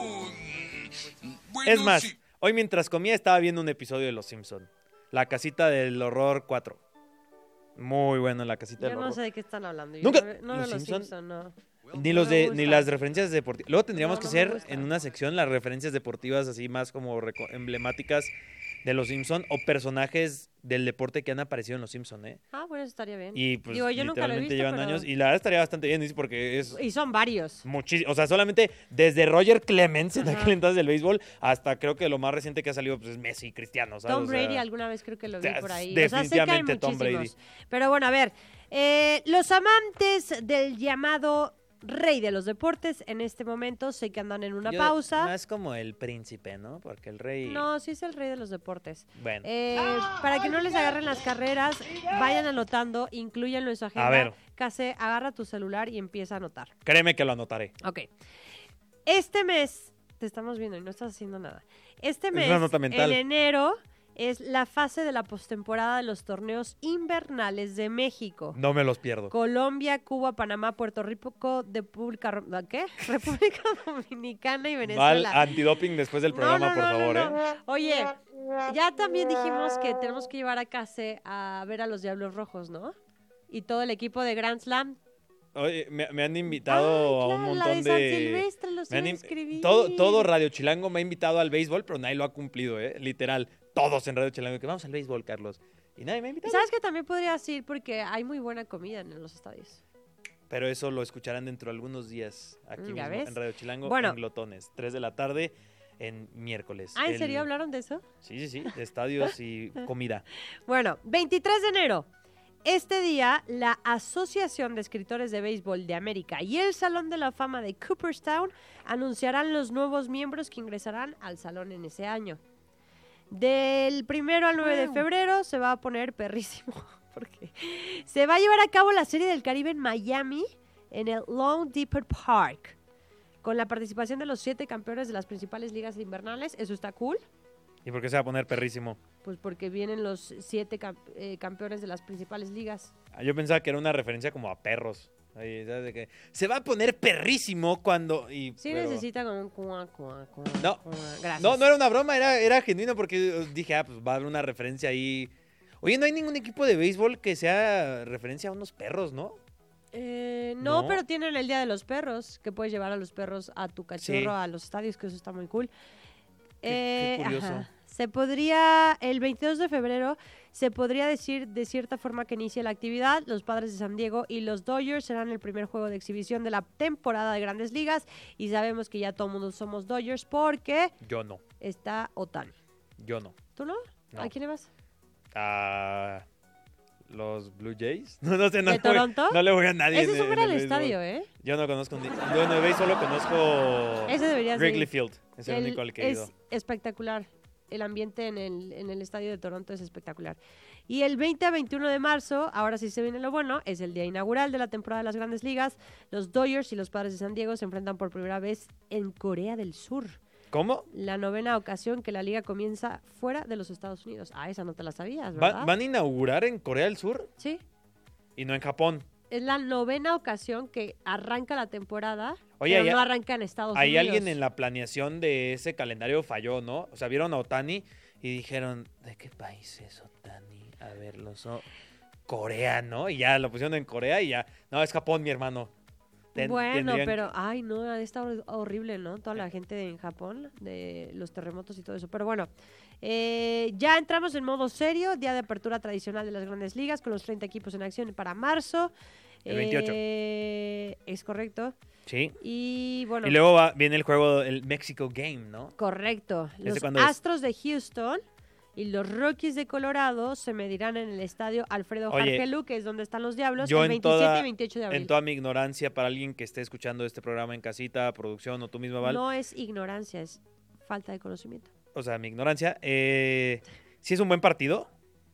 Es más, hoy mientras comía estaba viendo un episodio de Los Simpson. La casita del horror 4. Muy bueno la casita Yo del no horror. sé de qué están hablando. Yo ¿Nunca- no, no los los Simpson? Simpson, no. Ni No los de ni las referencias deportivas. Luego tendríamos No, que no hacer en una sección las referencias deportivas así más como emblemáticas de los Simpson o personajes del deporte que han aparecido en los Simpson, ¿eh? Ah, bueno, eso estaría bien. Y pues Digo, yo nunca lo he literalmente visto, llevan pero- años y la verdad estaría bastante bien, dice, porque es Y son varios. muchísimo, o sea, solamente desde Roger Clemens en Ajá. aquel entonces del béisbol hasta creo que lo más reciente que ha salido pues, es Messi, Cristiano, ¿sabes? Tom O sea, Brady alguna vez creo que lo vi por ahí. es O sea, sé que hay definitivamente Tom Brady. Pero bueno, a ver. eh, los amantes del llamado rey de los deportes en este momento sé que andan en una yo- pausa. No es como el príncipe, ¿no? Porque el rey No, sí es el rey de los deportes. bueno, Eh, para que no les agarren las carreras, vayan anotando, incluyanlo en su agenda. A ver. Case, agarra tu celular y empieza a anotar. créeme que lo anotaré. Ok. Este mes, te estamos viendo y no estás haciendo nada. Este Es mes, mental. en enero, es la fase de la postemporada de los torneos invernales de México. No me los pierdo. Colombia, Cuba, Panamá, Puerto Rico, República, ¿qué? República Dominicana y Val Venezuela. antidoping después del programa, no, por no, favor. ¿eh? Oye, ya también dijimos que tenemos que llevar a Case a ver a los Diablos Rojos, ¿no? Y todo el equipo de Grand Slam. Oye, me, me han invitado Ay, a un montón la de San Silvestre, los me han iba a in- inscribir. todo, todo Radio Chilango me ha invitado al béisbol, pero nadie lo ha cumplido, ¿eh? Literal. Todos en Radio Chilango. Que vamos al béisbol, Carlos. Y nadie me ha invitado. sabes que también podrías ir porque hay muy buena comida en los estadios. Pero eso lo escucharán dentro de algunos días aquí Mm, ¿ya mismo en Radio Chilango Bueno. en Glotones. 3 de la tarde en miércoles. Ah, ¿en El- serio hablaron de eso? Sí, sí, sí. De estadios y comida. Bueno, 23 de enero. Este día, la Asociación de Escritores de Béisbol de América y el Salón de la Fama de Cooperstown anunciarán los nuevos miembros que ingresarán al salón en ese año. Del primero al 9 de febrero se va a poner perrísimo porque se va a llevar a cabo la Serie del Caribe en Miami en el Long Depot Park con la participación de los siete campeones de las principales ligas invernales. Eso está cool. ¿Y por qué se va a poner perrísimo? Pues porque vienen los siete eh, campeones de las principales ligas. Ah, Yo pensaba que era una referencia como a perros. Ahí, ¿sabes? De que se va a poner perrísimo cuando... Y, Sí pero- necesita como un cuá, cuá, cuá, No. Gracias. No, no era una broma, era, era genuino porque dije, ah, pues va a dar una referencia ahí. Oye, no hay ningún equipo de béisbol que sea referencia a unos perros, ¿no? Eh, no, No. pero tienen el Día de los Perros, que puedes llevar a los perros a tu cachorro Sí. a los estadios, que eso está muy cool. qué Eh, curioso. ajá. Se podría, el 22 de febrero, se podría decir de cierta forma que inicia la actividad. Los padres de San Diego y los Dodgers serán el primer juego de exhibición de la temporada de Grandes Ligas. Y sabemos que ya todo mundo somos Dodgers porque Yo no, está Otani. yo no. ¿Tú no? No. ¿A quién le vas? ¿A los Blue Jays? No, no sé, no, ¿De voy- Toronto? no le voy a nadie. Ese en es un el- en gran el estadio, ¿eh? Yo no conozco ni. Bueno, de béis solo conozco. Ese debería ser. Wrigley Field. Es el, El- único al que he es ido. espectacular. El ambiente en el, en el estadio de Toronto es espectacular. Y el 20 a 21 de marzo, ahora sí se viene lo bueno, es el día inaugural de la temporada de las grandes ligas. Los Dodgers y los Padres de San Diego se enfrentan por primera vez en Corea del Sur. ¿Cómo? La novena ocasión que la liga comienza fuera de los Estados Unidos. Ah, esa no te la sabías, ¿verdad? ¿Van a inaugurar en Corea del Sur Sí. y no en Japón? Es la novena ocasión que arranca la temporada, Oye, pero hay- no arranca en Estados Hay Unidos. alguien en la planeación de ese calendario falló, ¿no? O sea, vieron a Otani y dijeron, ¿de qué país es Otani? A ver, los o- Corea, ¿no? Y ya lo pusieron en Corea y ya. No, es Japón, mi hermano. Ten- bueno, pero, ay, no, está hor- horrible, ¿no? Toda la gente en Japón, de los terremotos y todo eso. Pero bueno, eh, ya entramos en modo serio, día de apertura tradicional de las grandes ligas, con los 30 equipos en acción para marzo. El 28. Eh, es correcto. Sí. Y bueno, Y luego va- viene el juego, el Mexico Game, ¿no? correcto. ¿Ese Los es? Astros de Houston y los Rockies de Colorado se medirán en el estadio Alfredo Oye, que es donde están los Diablos, Yo el en 27 toda, y 28 de abril. en toda mi ignorancia, para alguien que esté escuchando este programa en casita, producción o tú misma, Val, No es ignorancia, es falta de conocimiento. o sea, mi ignorancia, eh, sí es un buen partido.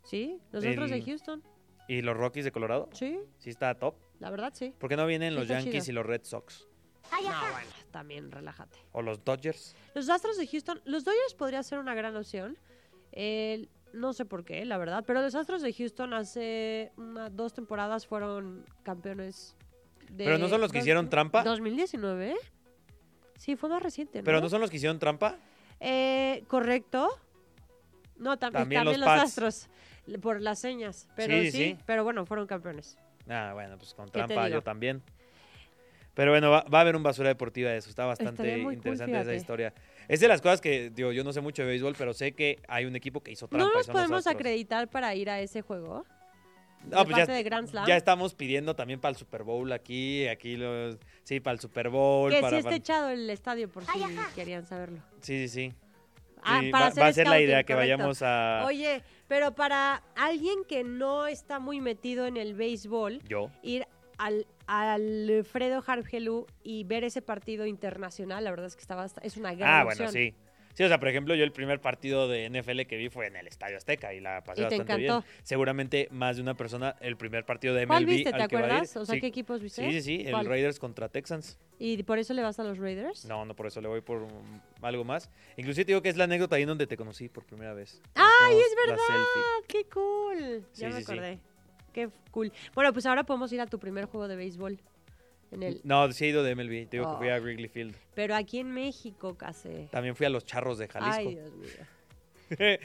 Sí, los otros de Houston. ¿Y los Rockies de Colorado? Sí, Sí está top. la verdad sí. ¿Por qué no vienen Sí los Yankees chido. y los Red Sox? No, bueno, también relájate. ¿O los Dodgers? Los Astros de Houston, los Dodgers podría ser una gran opción. No sé por qué, la verdad, pero los Astros de Houston hace una, dos temporadas fueron campeones de... ¿Pero no son los que dos- hicieron trampa? 2019. ¿eh? Sí, fue más reciente, ¿no? ¿Pero no son los que hicieron trampa? Eh, correcto. No, tam- También también, los. Astros, por las señas. Pero Sí, sí, sí. pero bueno, fueron campeones. Ah, bueno, pues con trampa yo también. Pero bueno, va, va a haber un basura deportiva de eso. Está bastante cool, interesante esa historia. Es de las cosas que, digo, yo no sé mucho de béisbol, pero sé que hay un equipo que hizo trampa. ¿No nos podemos acreditar para ir a ese juego? No, de pues parte ya, de Grand Slam. ya estamos pidiendo también para el Super Bowl aquí, aquí los, sí, para el Super Bowl. que para, sí está para- echado el estadio, por si querían saberlo. Sí, sí, sí. Ah, Sí, para va, hacer va a ser la idea que correcto. vayamos a... Oye, pero para alguien que no está muy metido en el béisbol, Yo. ir al Alfredo Hargelú y ver ese partido internacional, la verdad es que estaba, es una gran Ah, opción. bueno, sí. Sí, o sea, por ejemplo, yo el primer partido de NFL que vi fue en el Estadio Azteca y la pasé Y te bastante encantó. bien. Seguramente más de una persona, el primer partido de MLB ¿Cuál viste? al ¿Te que va a ir. acuerdas? O sea, Sí. ¿qué equipos viste? Sí, sí, sí, el ¿Cuál? Raiders contra Texans. ¿Y por eso le vas a los Raiders? No, no por eso le voy por um, algo más. Inclusive te digo que es la anécdota ahí donde te conocí por primera vez. ¡Ay, es verdad! ¡Qué cool! Sí, ya me acordé. Qué cool. Bueno, pues ahora podemos ir a tu primer juego de béisbol. En el... No, sí he ido de MLB. Te digo que fui a Ay. Wrigley Field. Pero aquí en México, casi. También fui a los Charros de Jalisco. Ay, Dios mío.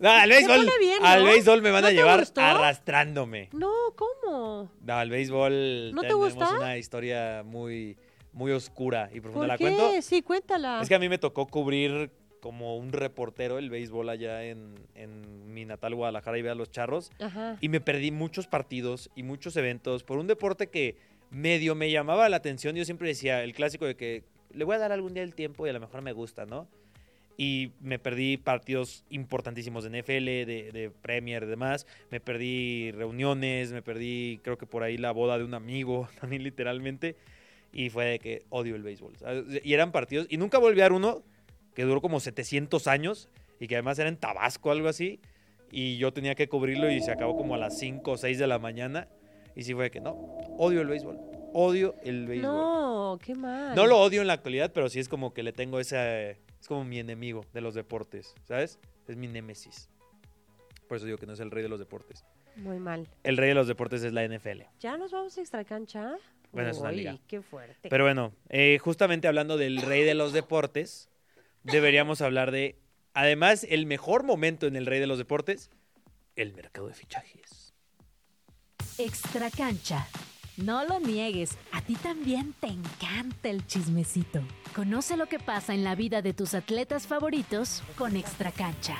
no, al béisbol, bien, al béisbol me van ¿No a llevar gustó? arrastrándome. No, ¿cómo? No, al béisbol ¿No te tenemos gusta? una historia muy, muy oscura y profunda. ¿Por ¿La qué? cuento? Sí, cuéntala. Es que a mí me tocó cubrir como un reportero el béisbol allá en, en mi natal Guadalajara y ver a los charros. Ajá. Y me perdí muchos partidos y muchos eventos por un deporte que medio me llamaba la atención. Yo siempre decía el clásico de que le voy a dar algún día el tiempo y a lo mejor me gusta, ¿no? Y me perdí partidos importantísimos de NFL, de, de Premier y demás. Me perdí reuniones, me perdí, creo que por ahí la boda de un amigo, también literalmente. Y fue de que odio el béisbol. ¿sabes? Y eran partidos. Y nunca volví a ver uno que duró como 700 años y que además era en Tabasco, algo así. Y yo tenía que cubrirlo y se acabó como a las 5 o 6 de la mañana. Y sí fue que no, odio el béisbol. Odio el béisbol. No. No, qué mal. lo odio en la actualidad, pero sí es como que le tengo esa. Es como mi enemigo de los deportes, ¿sabes? Es mi némesis. Por eso digo que no es el rey de los deportes. Muy mal. El rey de los deportes es la NFL. ¿Ya nos vamos a extra cancha? Bueno, es una Uy, liga. qué fuerte. Pero bueno, eh, justamente hablando del rey de los deportes, deberíamos hablar de, además, el mejor momento en el rey de los deportes, el mercado de fichajes. Extra cancha. No lo niegues, a ti también te encanta el chismecito. Conoce lo que pasa en la vida de tus atletas favoritos con Extra cancha.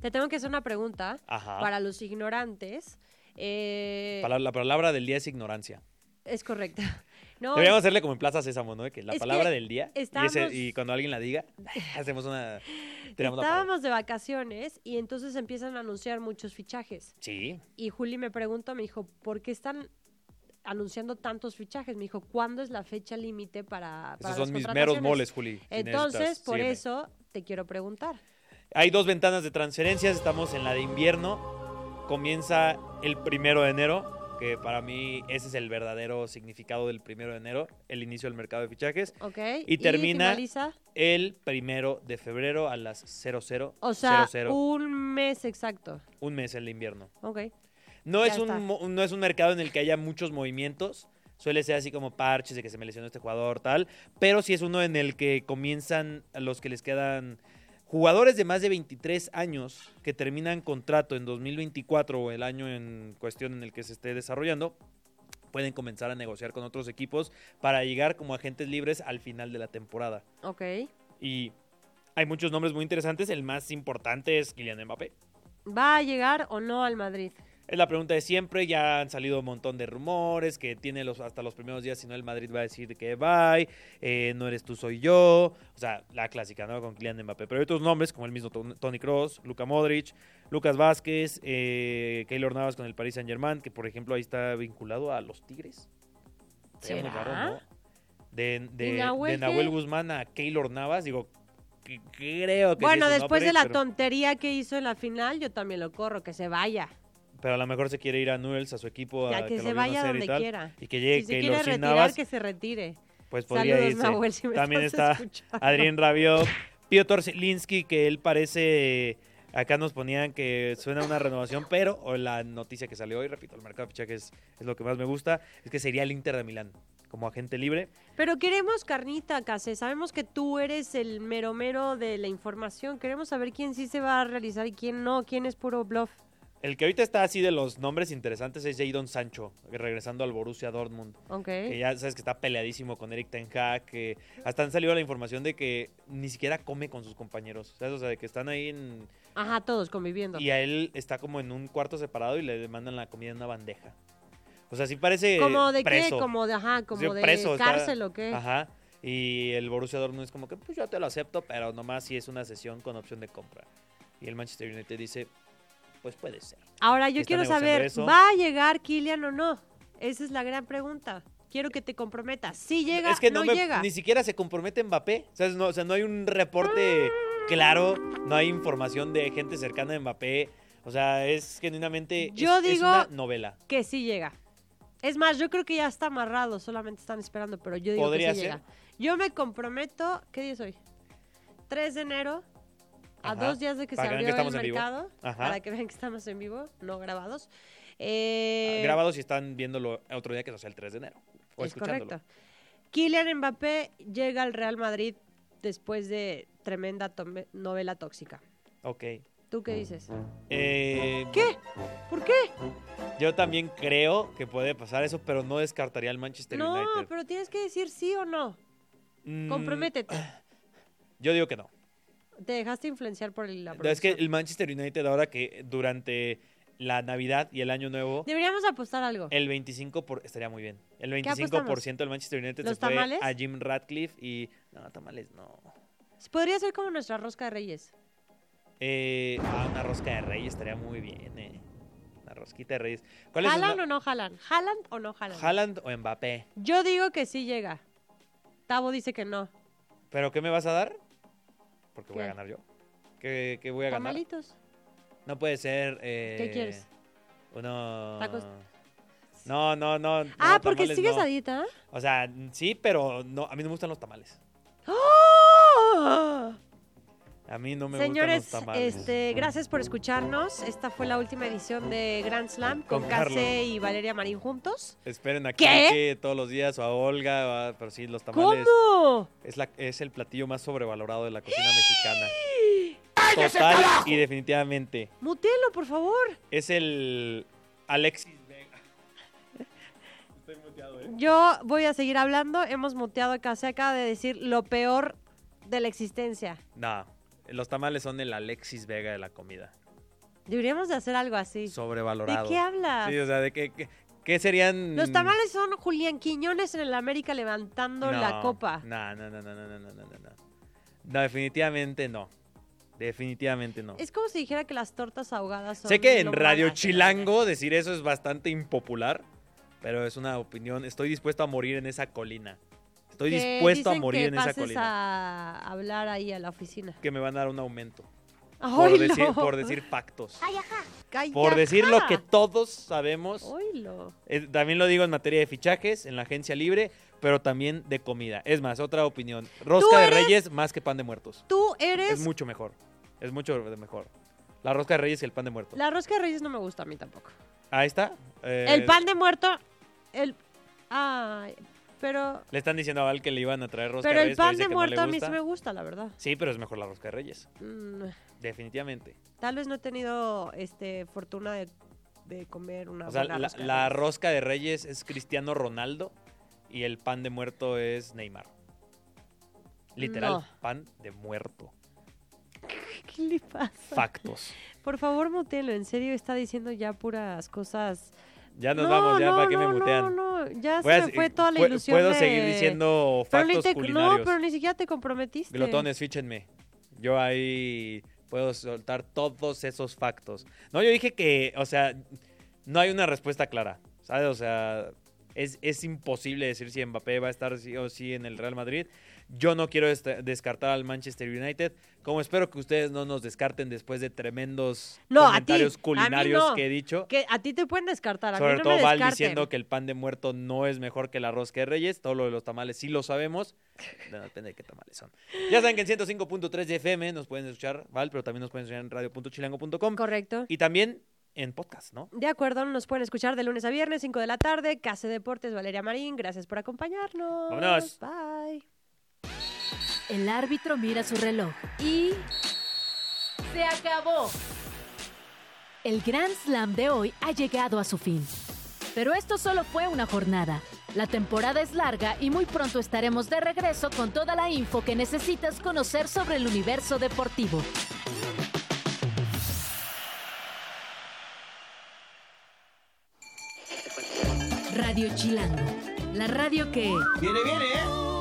Te tengo que hacer una pregunta Ajá. para los ignorantes. Eh, La palabra del día es ignorancia. es correcta. No, Deberíamos hacerle como en Plaza Sésamo, ¿no? Que la palabra que del día. y ese- estábamos- Y, cuando alguien la diga, hacemos una. Estábamos de vacaciones y entonces empiezan a anunciar muchos fichajes. Sí. Y Juli me preguntó, me dijo, ¿por qué están anunciando tantos fichajes? Me dijo, ¿cuándo es la fecha límite para, para Esos las son mis meros contrataciones?" moles, Juli. si Entonces, por sígueme. eso te quiero preguntar. Hay dos ventanas de transferencias. Estamos en la de invierno. Comienza el primero de enero. Que para mí ese es el verdadero significado del primero de enero. El inicio del mercado de fichajes. ¿Ok? Y termina- El primero de febrero a las 00. o sea, 00, un mes exacto. un mes el de invierno. Ok. No Ya es, un, no es un mercado en el que haya muchos movimientos. Suele ser así como parches de que se me lesionó este jugador, tal. Pero sí es uno en el que comienzan los que les quedan jugadores de más de 23 años que terminan contrato en 2024 o el año en cuestión en el que se esté desarrollando. Pueden comenzar a negociar con otros equipos para llegar como agentes libres al final de la temporada. Ok. Y hay muchos nombres muy interesantes. El más importante es Kylian Mbappé. ¿Va a llegar o no al Madrid? Es la pregunta de siempre, ya han salido un montón de rumores, que tiene los, hasta los primeros días, si no el Madrid va a decir que bye, eh, no eres tú, soy yo, o sea, la clásica, ¿no? Con Kylian Mbappé. Pero hay otros nombres, como el mismo Ton- Tony Cross, Luka Modric, Lucas Vázquez, eh, Keylor Navas con el Paris Saint Germain, que por ejemplo ahí está vinculado a los Tigres. Muy ¿Será? raro, ¿no? De, de, ¿Y Nahuel de Nahuel qué? Guzmán a Keylor Navas, digo, creo que Bueno, después de la pero- tontería que hizo en la final, yo también lo corro, que se vaya. Pero a lo mejor se quiere ir a Newell's, a su equipo, a que lo se vaya y donde tal, quiera. Y que llegue Si quiere sin retirar, que se retire. pues podría Saludos, irse. Nahuel, si me También está escuchando. Adrián Rabiot, Piotr Zielinski, que él parece... Acá nos ponían que suena una renovación, pero o la noticia que salió hoy, repito, el mercado de fichajes es lo que más me gusta, es que sería el Inter de Milán como agente libre. Pero queremos carnita, Case. Sabemos que tú eres el mero mero de la información. Queremos saber quién sí se va a realizar y quién no, quién es puro bluff. El que ahorita está así de los nombres interesantes es Jadon Sancho, regresando al Borussia Dortmund. Ok. Que ya sabes que está peleadísimo con Eric Ten Hag, que hasta han salido la información de que ni siquiera come con sus compañeros. ¿sabes? O sea, de que están ahí en... Ajá, todos conviviendo. Y a él está como en un cuarto separado y le demandan la comida en una bandeja. O sea, sí parece ¿Como de preso. qué? ¿Como de, ajá, como Sí, de preso, está- cárcel o qué? Ajá. Y el Borussia Dortmund es como que, pues yo te lo acepto, pero nomás si es una sesión con opción de compra. Y el Manchester United dice, pues puede ser. Ahora, yo quiero saber, eso. ¿va a llegar Kylian o no? Esa es la gran pregunta. Quiero que te comprometas. Si llega, es que no, no, me- llega. ni siquiera se compromete Mbappé. ¿sabes? No, o sea, no hay un reporte claro, no hay información de gente cercana a Mbappé. O sea, es genuinamente Yo es, es digo- una novela. Que sí llega. Es más, yo creo que ya está amarrado, solamente están esperando, pero yo digo Podría que sí ser. llega. Yo me comprometo, ¿qué día es hoy? 3 de enero, a Ajá. dos días de que Para se que abrió el mercado, para que vean que estamos en vivo, no grabados. Eh, Grabados y están viéndolo otro día que es el 3 de enero. O es escuchándolo. correcto. Kylian Mbappé llega al Real Madrid después de tremenda novela tóxica. Ok. ¿Tú qué dices? Eh, ¿Qué? ¿Por qué? Yo también creo que puede pasar eso, pero no descartaría al Manchester No, United. pero tienes que decir sí o no. Mm, Comprométete. Yo digo que no. Te dejaste influenciar por la No, es que producción. el Manchester United ahora que durante la Navidad y el Año Nuevo, Deberíamos apostar algo. el 25% por, estaría muy bien. El apostamos? 25% del Manchester United ¿Los se fue tamales? a Jim Radcliffe y... No, tamales no. Podría ser como nuestra rosca de reyes. Eh, ah, una rosca de reyes estaría muy bien, eh. Una rosquita de reyes. ¿Cuál es ¿Jalan una- o no jalan? ¿Jalan o no jalan? ¿Haaland o Mbappé? Yo digo que sí llega. Tavo dice que no. ¿Pero qué me vas a dar? Porque voy a ¿Qué? ganar yo. ¿Qué, qué voy a ganar? Tamalitos. No puede ser... eh, ¿Qué quieres? Uno... Tacos. No, no, no. ah, no, porque sigues no. a dieta. O sea, sí, pero no, a mí no me gustan los tamales. A mí no me Señores, gustan los tamales. este, gracias por escucharnos. Esta fue la última edición de Grand Slam con, Con Case y Valeria Marín juntos. Esperen aquí ¿Qué? que todos los días o a Olga, o a- pero sí, los tamales ¿Cómo? es, la, es el platillo más sobrevalorado de la cocina mexicana. Total y definitivamente. Mutelo, por favor. Es el Alexis Vega. Estoy muteado, ¿eh? Yo voy a seguir hablando. Hemos muteado a Case. Acaba de decir lo peor de la existencia. No, los tamales son el Alexis Vega de la comida. Deberíamos de hacer algo así. Sobrevalorado. ¿De qué hablas? Sí, o sea, de qué, qué, serían... Los tamales son Julián Quiñones en el América levantando la copa. No, no, no, no, no, no, no, no. No, definitivamente no. Definitivamente no. Es como si dijera que las tortas ahogadas son... Sé que en Radio. Chilango decir eso es bastante impopular, pero es una opinión. Estoy dispuesto a morir en esa colina. Estoy Que dispuesto a morir que en esa pases colina. a hablar ahí a la oficina. Que me van a dar un aumento. ¡Ay, Por decir, por decir factos. Ay, Por ajá. decir lo que todos sabemos. Oílo. Eh, también lo digo en materia de fichajes, en la agencia libre, pero también de comida. Es más, otra opinión. Rosca de Reyes más que pan de muertos. Tú eres... Es mucho mejor. Es mucho mejor. La rosca de Reyes y el pan de muertos. La rosca de reyes no me gusta a mí tampoco. Ahí está. Eh, El pan de muerto... El... Ay, pero... Le están diciendo a Val que le iban a traer rosca Pero de el Reyes. pan de no muerto a mí sí me gusta, la verdad. Sí, pero es mejor la rosca de Reyes. Mm, Definitivamente. tal vez no he tenido este fortuna de, de comer una O sea, buena la, rosca de la reyes. rosca de Reyes es Cristiano Ronaldo y el pan de muerto es Neymar. Literal, No. pan de muerto. ¿Qué le pasa? Factos. Por favor, mutelo. En serio, está diciendo ya puras cosas... Ya nos No, vamos, ya para que me mutean. No, ya a se me fue toda la ilusión Puedo de- seguir diciendo Pero factos te- culinarios. No, pero ni siquiera te comprometiste. Glotones, fíchenme. Yo ahí puedo soltar todos esos factos. No, yo dije que, o sea, no hay una respuesta clara, ¿sabes? O sea, es, es imposible decir si Mbappé va a estar sí o sí en el Real Madrid. Yo no quiero este- descartar al Manchester United, como espero que ustedes no nos descarten después de tremendos No, a ti, comentarios culinarios no. que he dicho. Que a ti te pueden descartar, a Sobre mí no todo me Val diciendo que el pan de muerto no es mejor que la rosca de reyes. Todo lo de los tamales sí lo sabemos. No, depende de qué tamales son. Ya saben que en 105.3 de FM nos pueden escuchar, Val, pero también nos pueden escuchar en radio.chilango.com. Correcto. Y también en podcast, ¿no? De acuerdo, nos pueden escuchar de lunes a viernes, 5 de la tarde. Case Deportes, Valeria Marín, gracias por acompañarnos. Vámonos. Bye. El árbitro mira su reloj y... ¡Se acabó! El Grand Slam de hoy ha llegado a su fin. Pero esto solo fue una jornada. La temporada es larga y muy pronto estaremos de regreso con toda la info que necesitas conocer sobre el universo deportivo. Radio Chilango, la radio que... Viene, viene, ¿eh?